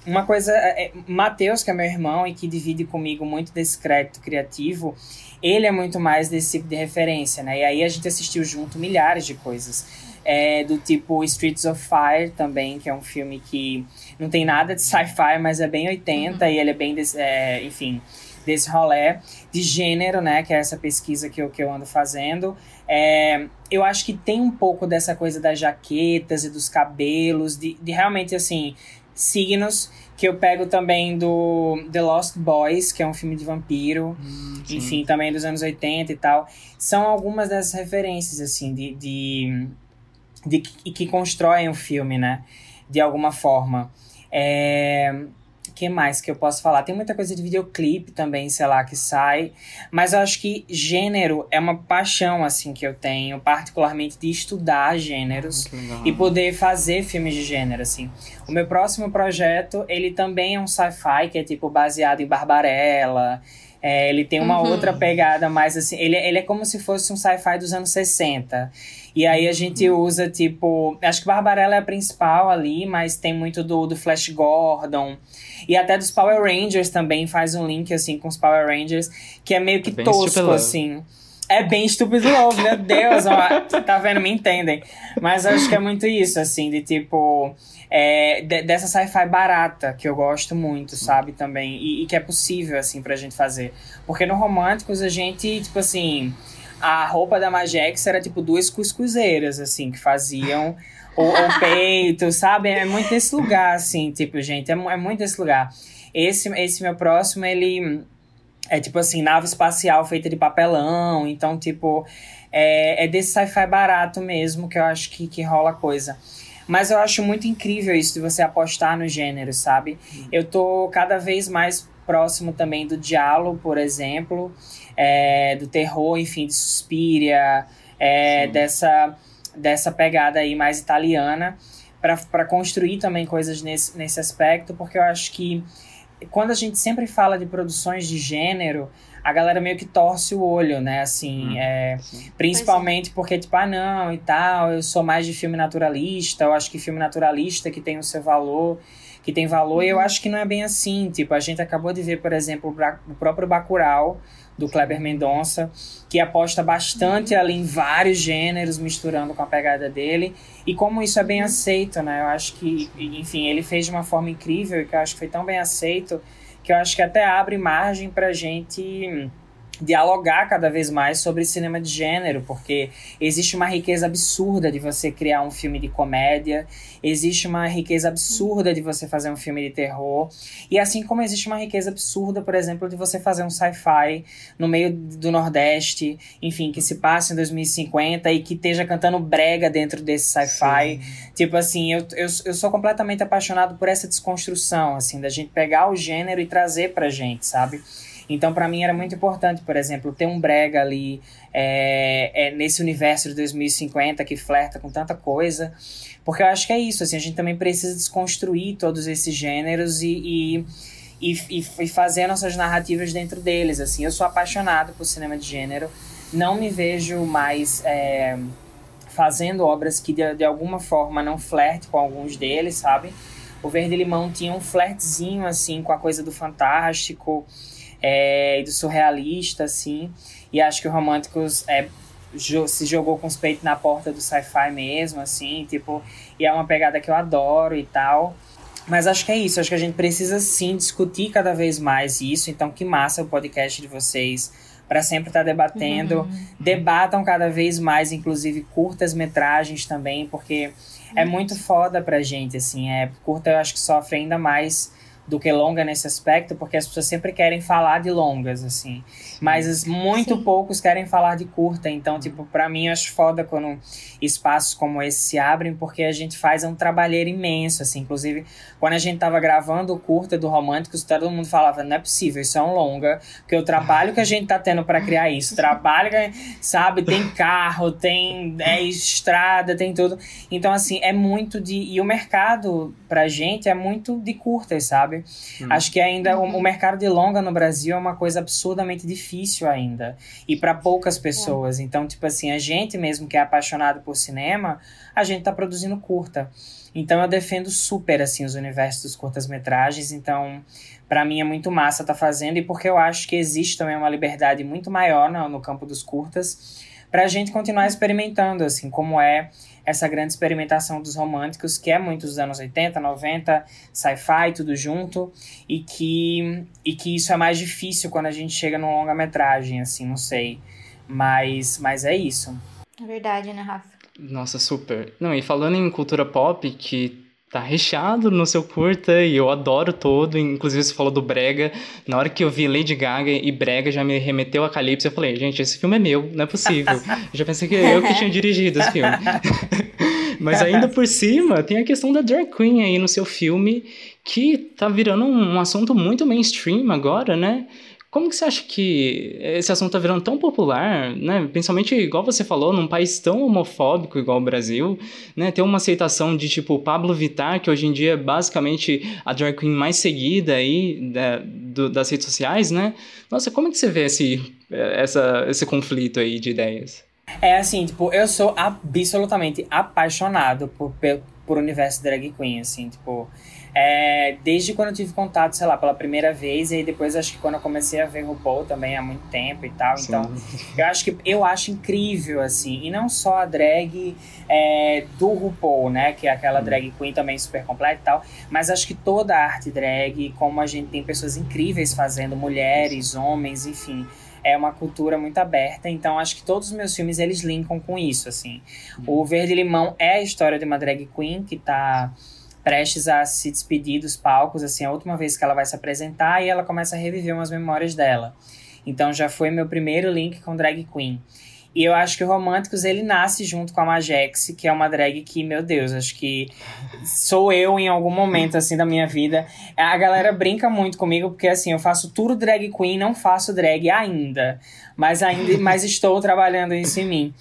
uma coisa. É, Matheus, que é meu irmão e que divide comigo muito desse crédito criativo, ele é muito mais desse tipo de referência, né? E aí a gente assistiu junto milhares de coisas. É, do tipo Streets of Fire também, que é um filme que não tem nada de sci-fi, mas é bem 80 e ele é bem, desse, é, enfim, desse rolê de gênero, né? Que é essa pesquisa que eu, que eu ando fazendo. É, eu acho que tem um pouco dessa coisa das jaquetas e dos cabelos, de, de realmente, assim, signos que eu pego também do The Lost Boys, que é um filme de vampiro, sim. enfim, também dos anos 80 e tal. São algumas dessas referências, assim, de, de, de que, que constroem o filme, né? De alguma forma. É, que mais que eu posso falar? Tem muita coisa de videoclipe também, sei lá, que sai. Mas eu acho que gênero é uma paixão, assim, que eu tenho, particularmente de estudar gêneros legal. e poder fazer filmes de gênero, assim. O meu próximo projeto, ele também é um sci-fi, que é, tipo, baseado em Barbarella. É, ele tem uma Uhum. outra pegada mais, assim... Ele, ele é como se fosse um sci-fi dos anos 60. E aí a gente usa, tipo... Acho que Barbarella é a principal ali, mas tem muito do, do Flash Gordon... E até dos Power Rangers também faz um link, assim, com os Power Rangers, que é meio que É tosco, Love. É bem estúpido love, meu Deus, ó, tá vendo? Me entendem. Mas acho que é muito isso, assim, de tipo. é, de- dessa sci-fi barata, que eu gosto muito, sabe, também. E, e que é possível, assim, pra gente fazer. Porque no Românticos a gente, tipo assim. A roupa da Magex era tipo duas cuscuzeiras, assim, que faziam o, o peito, sabe? É muito esse lugar, assim, tipo, gente, é, é muito esse lugar. Esse, esse meu próximo, ele é tipo assim, nave espacial feita de papelão, então, tipo, é, é desse sci-fi barato mesmo que eu acho que, que rola coisa. Mas eu acho muito incrível isso de você apostar no gênero, sabe? Eu tô cada vez mais próximo também do diálogo, por exemplo, é, do terror, enfim, de Suspiria, é, dessa, dessa pegada aí mais italiana, para construir também coisas nesse, nesse aspecto, porque eu acho que quando a gente sempre fala de produções de gênero, a galera meio que torce o olho, né? Assim, Hum, é, principalmente porque, tipo, ah, não, e tal, eu sou mais de filme naturalista, eu acho que filme naturalista que tem o seu valor. que tem valor, e eu acho que não é bem assim. Tipo, a gente acabou de ver, por exemplo, o próprio Bacurau, do Kleber Mendonça, que aposta bastante ali em vários gêneros, misturando com a pegada dele. E como isso é bem aceito, né? Eu acho que, enfim, ele fez de uma forma incrível e que eu acho que foi tão bem aceito que eu acho que até abre margem pra gente dialogar cada vez mais sobre cinema de gênero, porque existe uma riqueza absurda de você criar um filme de comédia, existe uma riqueza absurda de você fazer um filme de terror, e assim como existe uma riqueza absurda, por exemplo, de você fazer um sci-fi no meio do Nordeste, enfim, que se passe em 2050 e que esteja cantando brega dentro desse sci-fi. Tipo assim, eu, eu, eu sou completamente apaixonado por essa desconstrução, assim, da gente pegar o gênero e trazer pra gente, sabe? Então, para mim, era muito importante, por exemplo, ter um brega ali é, é, nesse universo de 2050 que flerta com tanta coisa. Porque eu acho que é isso, assim, a gente também precisa desconstruir todos esses gêneros e, e, e, e fazer nossas narrativas dentro deles, assim. Eu sou apaixonado por cinema de gênero, não me vejo mais... É, fazendo obras que de, de alguma forma não flerte com alguns deles, sabe? O Verde Limão tinha um flertezinho, assim, com a coisa do fantástico, é, do surrealista, assim. E acho que o Românticos é, se jogou com os peitos na porta do sci-fi mesmo, assim, tipo, e é uma pegada que eu adoro e tal. Mas acho que é isso, acho que a gente precisa sim discutir cada vez mais isso, então que massa o podcast de vocês para sempre estar tá debatendo. Uhum. Debatam cada vez mais, inclusive curtas metragens também, porque é muito foda pra gente, assim, é curta eu acho que sofre ainda mais do que longa nesse aspecto, porque as pessoas sempre querem falar de longas, assim. Mas muito Sim. poucos querem falar de curta. Então, tipo, para mim, eu acho foda quando espaços como esse se abrem, porque a gente faz um trabalheiro imenso, assim. Inclusive, quando a gente tava gravando o curta do Românticos, todo mundo falava, não é possível, isso é um longa, porque o trabalho que a gente tá tendo para criar isso, trabalho, sabe, tem carro, tem é, estrada, tem tudo. Então, assim, é muito de... E o mercado, pra gente, é muito de curtas, sabe? Hum. Acho que ainda o, o, mercado de longa no Brasil é uma coisa absurdamente difícil ainda. E para poucas pessoas. É. Então, tipo assim, a gente mesmo que é apaixonado por cinema, a gente tá produzindo curta. Então eu defendo super assim os universos dos curtas-metragens, então para mim é muito massa tá fazendo e porque eu acho que existe também uma liberdade muito maior no, no campo dos curtas para a gente continuar experimentando assim como é essa grande experimentação dos românticos, que é muito dos anos 80, 90, sci-fi, tudo junto, e que, e que isso é mais difícil quando a gente chega no longa-metragem, assim, não sei. Mas, mas é isso. É verdade, né, Rafa? Nossa, super. Não, e falando em cultura pop, que tá recheado no seu curta e eu adoro todo. Inclusive, você falou do Brega. Na hora que eu vi Lady Gaga e Brega já me remeteu a Calypso, eu falei, gente, esse filme é meu, não é possível. eu já pensei que eu que tinha dirigido esse filme. Mas ainda por cima, tem a questão da drag queen aí no seu filme, que tá virando um assunto muito mainstream agora, né? Como que você acha que esse assunto está virando tão popular, né? Principalmente, igual você falou, num país tão homofóbico igual o Brasil, né? Ter uma aceitação de, tipo, Pablo Vittar, que hoje em dia é basicamente a drag queen mais seguida aí da, do, das redes sociais, né? Nossa, como é que você vê esse, essa, esse conflito aí de ideias? É assim, tipo, eu sou absolutamente apaixonado por, por universo drag queen, assim, tipo... É, desde quando eu tive contato, sei lá, pela primeira vez, e aí depois acho que quando eu comecei a ver RuPaul também há muito tempo e tal. Sim. Então, eu acho que eu acho incrível, assim, e não só a drag é, do RuPaul, né? Que é aquela hum. drag queen também super completa e tal, mas acho que toda a arte drag, como a gente tem pessoas incríveis fazendo, mulheres, homens, enfim é uma cultura muito aberta, então acho que todos os meus filmes eles linkam com isso, assim. Hum. O Verde Limão é a história de uma drag queen que tá prestes a se despedir dos palcos, assim, a última vez que ela vai se apresentar e ela começa a reviver umas memórias dela. Então já foi meu primeiro link com drag queen. E eu acho que o Românticos ele nasce junto com a Majex, que é uma drag que, meu Deus, acho que sou eu em algum momento assim da minha vida. A galera brinca muito comigo porque assim, eu faço tudo drag queen, não faço drag ainda, mas ainda mas estou trabalhando isso em mim.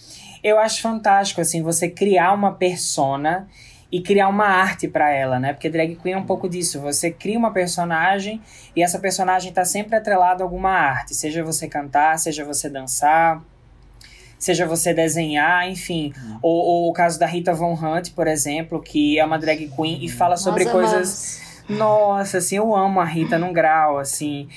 Eu acho fantástico assim você criar uma persona e criar uma arte para ela, né? Porque drag queen é um pouco disso. Você cria uma personagem e essa personagem está sempre atrelada a alguma arte, seja você cantar, seja você dançar, seja você desenhar, enfim. Uhum. Ou, ou, o caso da Rita Von Hunt, por exemplo, que é uma drag queen e fala sobre Nós coisas. Amamos Nossa, assim, eu amo a Rita num grau, assim.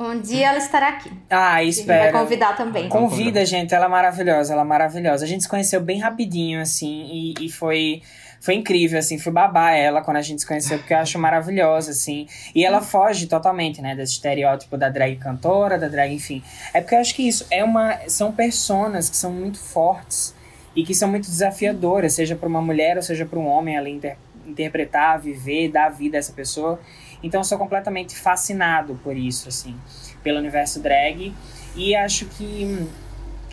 Um dia ela estará aqui. Ah, gente vai espero. convidar também. Convida, gente, ela é maravilhosa, ela é maravilhosa. A gente se conheceu bem rapidinho, assim, e, e foi, foi incrível, assim, fui babar ela quando a gente se conheceu, porque eu acho maravilhosa, assim. E ela foge totalmente, né, desse estereótipo da drag cantora, da drag, enfim. É porque eu acho que isso é uma. São personas que são muito fortes e que são muito desafiadoras, seja para uma mulher ou seja para um homem ali inter- interpretar, viver, dar vida a essa pessoa. Então eu sou completamente fascinado por isso, assim, pelo universo drag. E acho que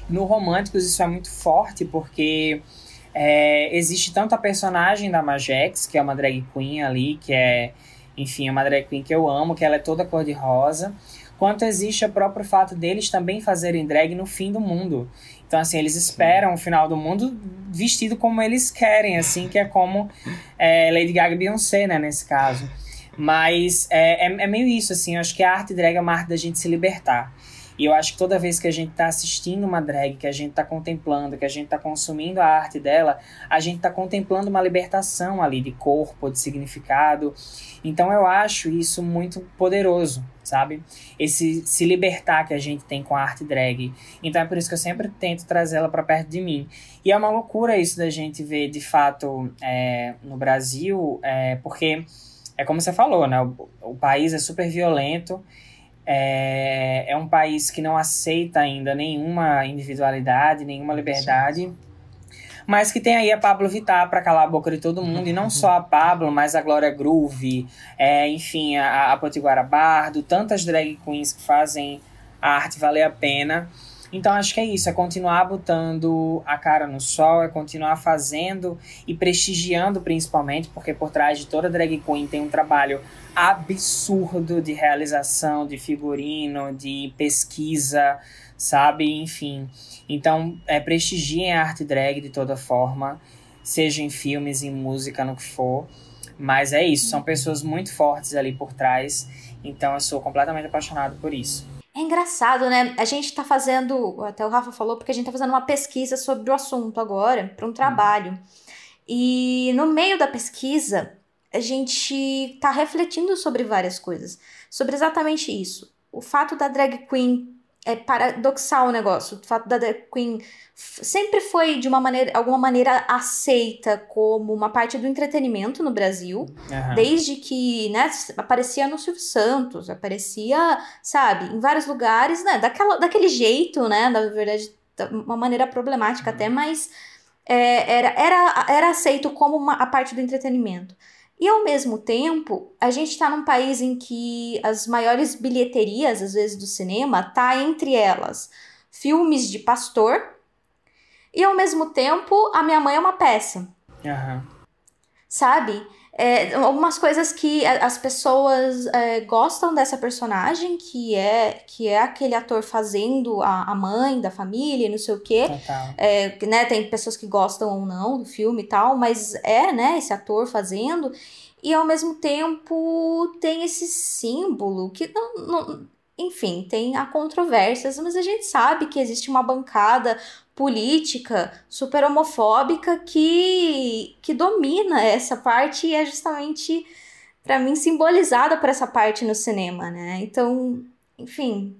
no Românticos isso é muito forte, porque é, existe tanto a personagem da Majex, que é uma drag queen ali, que é, enfim, é uma drag queen que eu amo, que ela é toda cor-de-rosa, quanto existe o próprio fato deles também fazerem drag no fim do mundo. Então, assim, eles esperam o final do mundo vestido como eles querem, assim, que é como é, Lady Gaga e Beyoncé, né, nesse caso. Mas é, é, é meio isso, assim, eu acho que a arte drag é uma arte da gente se libertar. E eu acho que toda vez que a gente tá assistindo uma drag, que a gente tá contemplando, que a gente tá consumindo a arte dela, a gente tá contemplando uma libertação ali de corpo, de significado. Então eu acho isso muito poderoso, sabe? Esse se libertar que a gente tem com a arte drag. Então é por isso que eu sempre tento trazê-la para perto de mim. E é uma loucura isso da gente ver de fato é, no Brasil, é, porque é como você falou, né? O, o país é super violento. É, é um país que não aceita ainda nenhuma individualidade, nenhuma liberdade. Mas que tem aí a Pablo Vittar para calar a boca de todo mundo. E não só a Pablo, mas a Glória Groove, é, enfim, a, a Potiguara Bardo, tantas drag queens que fazem a arte valer a pena. Então acho que é isso, é continuar botando a cara no sol, é continuar fazendo e prestigiando principalmente, porque por trás de toda drag queen tem um trabalho absurdo de realização, de figurino, de pesquisa, sabe? Enfim. Então, é, prestigiem a arte drag de toda forma, seja em filmes, em música, no que for. Mas é isso, são pessoas muito fortes ali por trás, então eu sou completamente apaixonado por isso. É engraçado, né? A gente tá fazendo, até o Rafa falou, porque a gente tá fazendo uma pesquisa sobre o assunto agora, para um trabalho. E no meio da pesquisa, a gente tá refletindo sobre várias coisas. Sobre exatamente isso. O fato da drag queen é paradoxal o negócio. O fato da drag queen sempre foi de uma maneira, alguma maneira aceita como uma parte do entretenimento no Brasil. Aham. Desde que, né, aparecia no Silvio Santos, aparecia, sabe, em vários lugares, né, daquela, daquele jeito, né, na verdade, da- uma maneira problemática até, mas é, era, era, era aceito como uma, a parte do entretenimento. E ao mesmo tempo, a gente tá num país em que as maiores bilheterias, às vezes, do cinema, tá entre elas filmes de pastor, e ao mesmo tempo, A Minha Mãe é uma peça Aham. sabe? É, algumas coisas que a- as pessoas é, gostam dessa personagem, que é que é aquele ator fazendo a, a mãe da família, e não sei o quê. É, que, né, tem pessoas que gostam ou não do filme e tal, mas é, né, esse ator fazendo. E ao mesmo tempo tem esse símbolo que não, não- enfim, tem há controvérsias, mas a gente sabe que existe uma bancada política super homofóbica que, que domina essa parte e é justamente, para mim, simbolizada por essa parte no cinema, né? Então, enfim.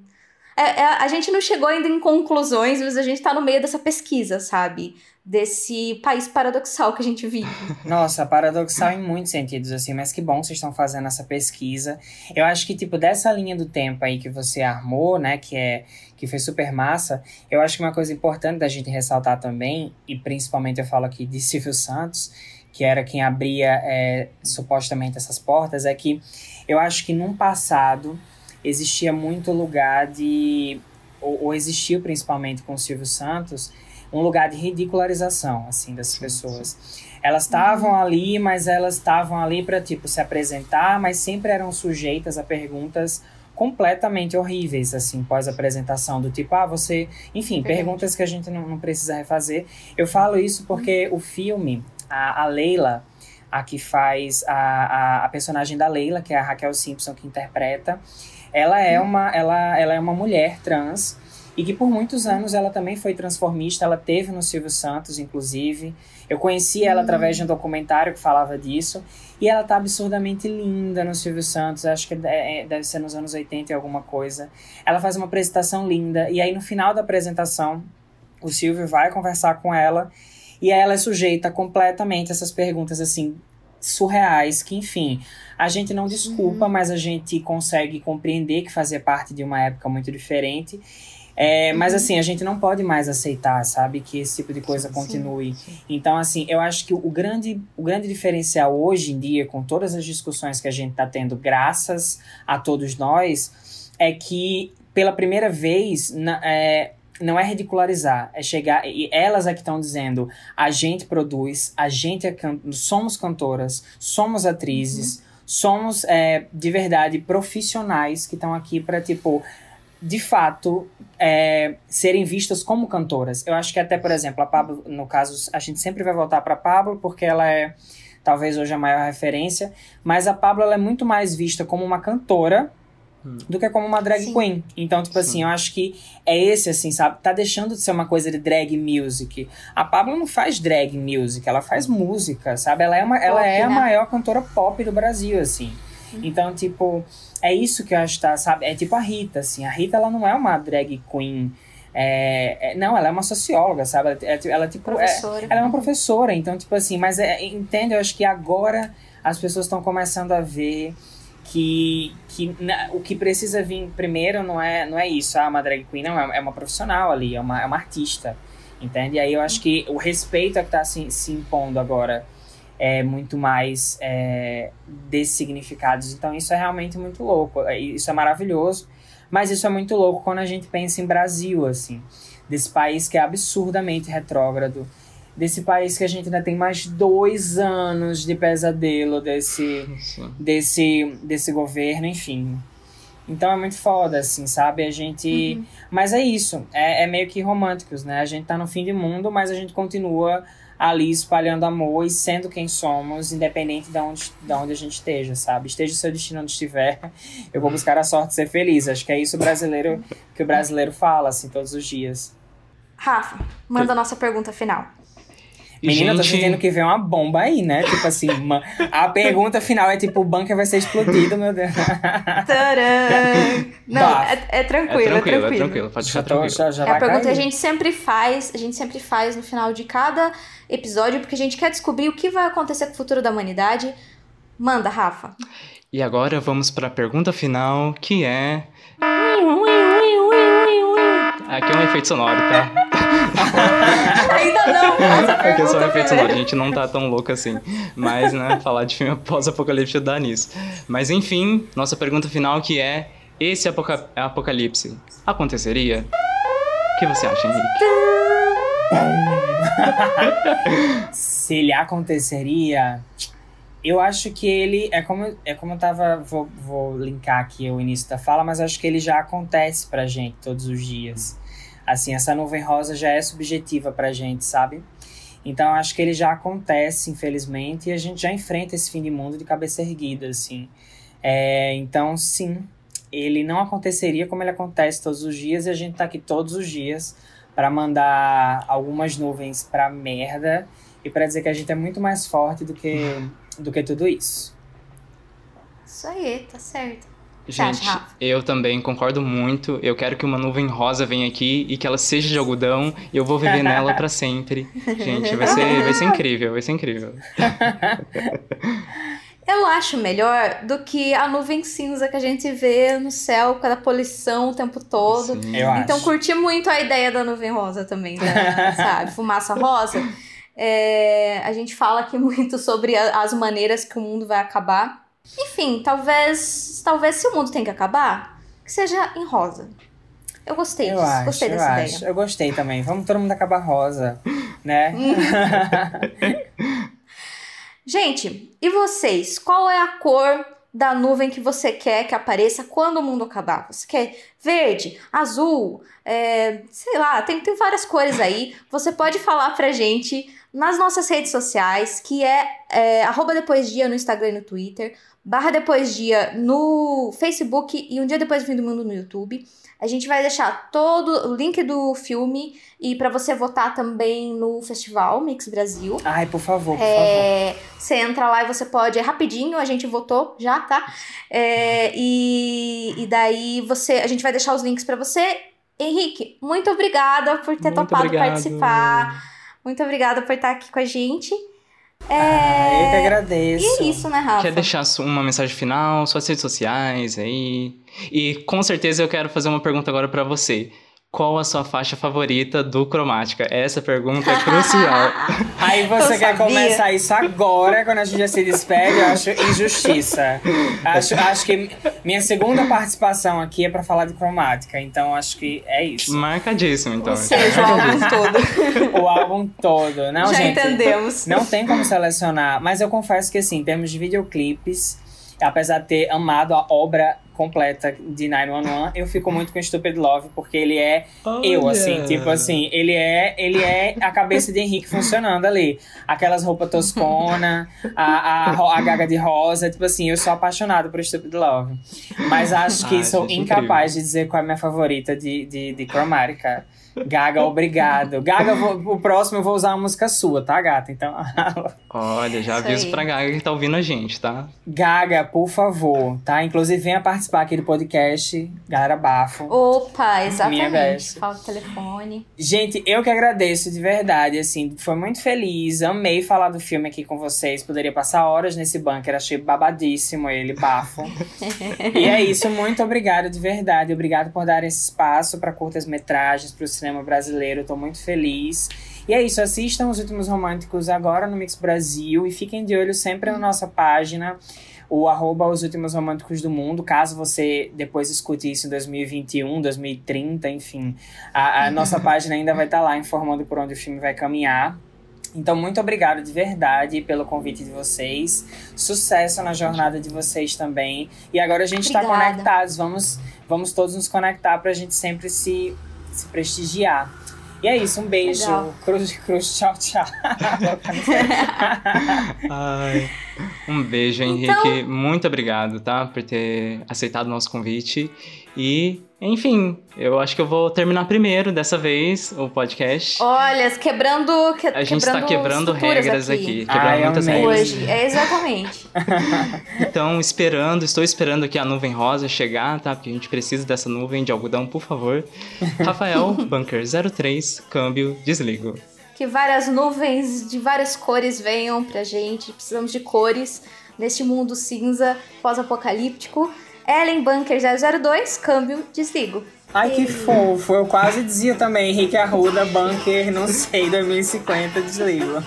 É- é- a gente não chegou ainda em conclusões, mas a gente tá no meio dessa pesquisa, sabe? Desse país paradoxal que a gente vive. Nossa, paradoxal em muitos sentidos, assim, mas que bom vocês estão fazendo essa pesquisa. Eu acho que, tipo, dessa linha do tempo aí que você armou, né, que é que foi super massa, eu acho que uma coisa importante da gente ressaltar também, e principalmente eu falo aqui de Silvio Santos, que era quem abria é, supostamente essas portas, é que eu acho que num passado existia muito lugar de. Ou, ou existiu principalmente com o Silvio Santos, um lugar de ridicularização, assim, das pessoas. Elas estavam ali, mas elas estavam ali para tipo se apresentar, mas sempre eram sujeitas a perguntas completamente horríveis, assim, pós-apresentação, do tipo, ah, você. Enfim, perguntas que a gente não, não precisa refazer. Eu falo isso porque o filme, a, a Leila, a que faz a, a, a personagem da Leila, que é a Raquel Simpson que interpreta, ela é uma, ela, ela é uma mulher trans. e que por muitos anos ela também foi transformista, ela teve no Silvio Santos, inclusive. Eu conheci ela através de um documentário que falava disso, e ela tá absurdamente linda no Silvio Santos, acho que é- deve ser nos anos 80 e alguma coisa. Ela faz uma apresentação linda, e aí no final da apresentação, o Silvio vai conversar com ela, e aí ela é sujeita completamente a essas perguntas assim surreais que, enfim, a gente não desculpa, mas a gente consegue compreender que fazia parte de uma época muito diferente. É, Mas assim, a gente não pode mais aceitar, sabe, que esse tipo de coisa continue. Então, assim, eu acho que o grande, o grande diferencial hoje em dia, com todas as discussões que a gente está tendo, graças a todos nós, é que pela primeira vez na- é, não é ridicularizar, é chegar. E elas é que estão dizendo: a gente produz, a gente é can somos cantoras, somos atrizes, somos é, de verdade profissionais que estão aqui para, tipo, de fato, é, serem vistas como cantoras. Eu acho que até, por exemplo, a Pablo, no caso, a gente sempre vai voltar para Pablo, porque ela é talvez hoje a maior referência, mas a Pablo é muito mais vista como uma cantora do que como uma drag Sim. queen. Então, tipo assim, eu acho que é esse, assim, sabe? Tá deixando de ser uma coisa de drag music. A Pablo não faz drag music, ela faz música, sabe? Ela é, uma, ela Pop, é a né? maior cantora pop do Brasil, assim. Então, tipo, é isso que eu acho que tá, sabe? É tipo a Rita, assim. A Rita, ela não é uma drag queen. é- é- não, ela é uma socióloga, sabe? Ela, é- ela, tipo, é, ela é uma professora, então, tipo assim, mas é, entende? Eu acho que agora as pessoas estão começando a ver que, que na- o que precisa vir primeiro não é, não é isso, ah, uma drag queen, não, é, é uma profissional ali, é uma, é uma artista, entende? E aí eu acho que o respeito é que está se, se impondo agora é muito mais é, desses significados, então isso é realmente muito louco, é, isso é maravilhoso, mas isso é muito louco quando a gente pensa em Brasil, assim, desse país que é absurdamente retrógrado, desse país que a gente ainda tem mais dois anos de pesadelo desse, Sim. desse, desse governo, enfim. Então é muito foda, assim, sabe? A gente. Uhum. Mas é isso. É, é meio que românticos, né? A gente tá no fim do mundo, mas a gente continua ali espalhando amor e sendo quem somos, independente de onde, de onde a gente esteja, sabe? Esteja o seu destino onde estiver, eu vou buscar a sorte de ser feliz. Acho que é isso o brasileiro que o brasileiro fala, assim, todos os dias. Rafa, manda a nossa pergunta final. Menina, eu tô gente, sentindo que vem uma bomba aí, né? Tipo assim, uma- a pergunta final é tipo, o bunker vai ser explodido, meu Deus. Tcharam! Não, Bah. é, é É tranquilo, é tranquilo, é tranquilo. tranquilo. Pode Já ficar tô, tranquilo. já, já É a pergunta que a gente sempre faz, a gente sempre faz no final de cada episódio, porque a gente quer descobrir o que vai acontecer com o futuro da humanidade. Manda, Rafa. E agora vamos para a pergunta final, que é. Aqui é um efeito sonoro, tá? Ainda não, essa é pergunta só um efeito sonoro, a gente não tá tão louco assim. Mas, né, falar de filme pós-apocalipse dá nisso. Mas enfim, nossa pergunta final que é: esse apoca- apocalipse aconteceria? O que você acha, Henrique? Se ele aconteceria, eu acho que ele. É como, é como eu tava. Vou, vou linkar aqui o início da fala, mas acho que ele já acontece pra gente todos os dias. Assim, essa nuvem rosa já é subjetiva pra gente, sabe? Então acho que ele já acontece, infelizmente, e a gente já enfrenta esse fim de mundo de cabeça erguida, assim. É, então, sim, ele não aconteceria como ele acontece todos os dias, e a gente tá aqui todos os dias para mandar algumas nuvens pra merda e para dizer que a gente é muito mais forte do que, do que tudo isso. Isso aí, tá certo. Gente, eu também concordo muito. Eu quero que uma nuvem rosa venha aqui e que ela seja de algodão e eu vou viver nela pra sempre. Gente, vai ser, vai ser incrível, vai ser incrível. Eu acho melhor do que a nuvem cinza que a gente vê no céu com a poluição o tempo todo. Sim. Eu Então acho. curti muito a ideia da nuvem rosa também, né? sabe? Fumaça rosa. É, a gente fala aqui muito sobre a- as maneiras que o mundo vai acabar. Enfim, talvez, talvez se o mundo tem que acabar, que seja em rosa. Eu gostei Eu disso, acho, gostei eu dessa acho. ideia. Eu gostei também. Vamos todo mundo acabar rosa, né? Gente, e vocês? Qual é a cor da nuvem que você quer que apareça quando o mundo acabar? Você quer verde, azul, é, sei lá, tem, tem várias cores aí. Você pode falar pra gente nas nossas redes sociais, que é, é arroba depois dia no Instagram e no Twitter, barra depois dia no Facebook e um dia depois do fim do mundo no YouTube. A gente vai deixar todo o link do filme e para você votar também no festival Mix Brasil. Ai, por favor, por É, você entra lá e você pode, é rapidinho, a gente votou já, tá? É, e, e daí você, a gente vai deixar os links pra você. Henrique, muito obrigada por ter Muito topado obrigado. participar. Muito obrigada por estar aqui com a gente. Favor. Ah, eu que agradeço. E é isso, né, Rafa? Quer deixar uma mensagem final, suas redes sociais aí? E com certeza eu quero fazer uma pergunta agora pra você. Qual a sua faixa favorita do Cromática? Essa pergunta é crucial. Aí você Eu quer sabia. começar isso agora, quando a gente já se despede, eu acho injustiça. Acho, acho que minha segunda participação aqui é pra falar de cromática, então acho que é isso. Marcadíssimo, então. Ou seja, o álbum todo. O álbum todo. Não, Já gente. entendemos. Não tem como selecionar, mas eu confesso que, assim, em termos de videoclipes, apesar de ter amado a obra completa de 911, eu fico muito com Stupid Love, porque ele é eu, assim, tipo assim, ele é, ele é a cabeça de Henrique funcionando ali. Aquelas roupas toscona, a, a, a gaga de rosa, tipo assim, eu sou apaixonado por Stupid Love. Mas acho que Ah, sou gente, incapaz de dizer qual é a minha favorita de, de, de Chromatica. Gaga, obrigado. Gaga, vou- o próximo eu vou usar uma música sua, tá, gata? Então, Olha, já Isso aviso pra Gaga que tá ouvindo a gente, tá? Gaga, por favor, tá? Inclusive, venha participar aqui do podcast, galera bafo. Opa, Minha exatamente. Fala o telefone. Gente, eu que agradeço de verdade, assim, foi muito feliz, amei falar do filme aqui com vocês, poderia passar horas nesse bunker, achei babadíssimo ele, bafo. e é isso, muito obrigado de verdade, obrigado por dar esse espaço para curtas metragens, para o cinema brasileiro, tô muito feliz. E é isso, assistam Os Últimos Românticos agora no Mix Brasil e fiquem de olho sempre na nossa página, o arroba Os Últimos Românticos do Mundo, caso você depois escute isso em 2021, 2030, enfim. A, a nossa página ainda vai estar lá informando por onde o filme vai caminhar. Então, muito obrigado de verdade pelo convite de vocês. Sucesso na jornada de vocês também. E agora a gente está conectados. Vamos, vamos todos nos conectar para a gente sempre se, se prestigiar. E é isso, um beijo. Legal. Cruz, cruz, tchau, tchau. Ai. Um beijo, Henrique. Então- Muito obrigado, tá? Por ter aceitado o nosso convite. E, enfim, eu acho que eu vou terminar primeiro dessa vez o podcast. Olha, quebrando. Que, A gente tá quebrando estruturas regras aqui, quebrando Ai, muitas regras. Hoje, é exatamente. Então, esperando, estou esperando aqui a nuvem rosa chegar, tá? Porque a gente precisa dessa nuvem de algodão, por favor. Rafael, Bunker 03, câmbio, desligo. que várias nuvens de várias cores venham pra gente. Precisamos de cores neste mundo cinza pós-apocalíptico. Ellen Bunker 002, câmbio, desligo. Ai, que fofo. Eu quase dizia também, Henrique Arruda, bunker, não sei, 2050, desligo.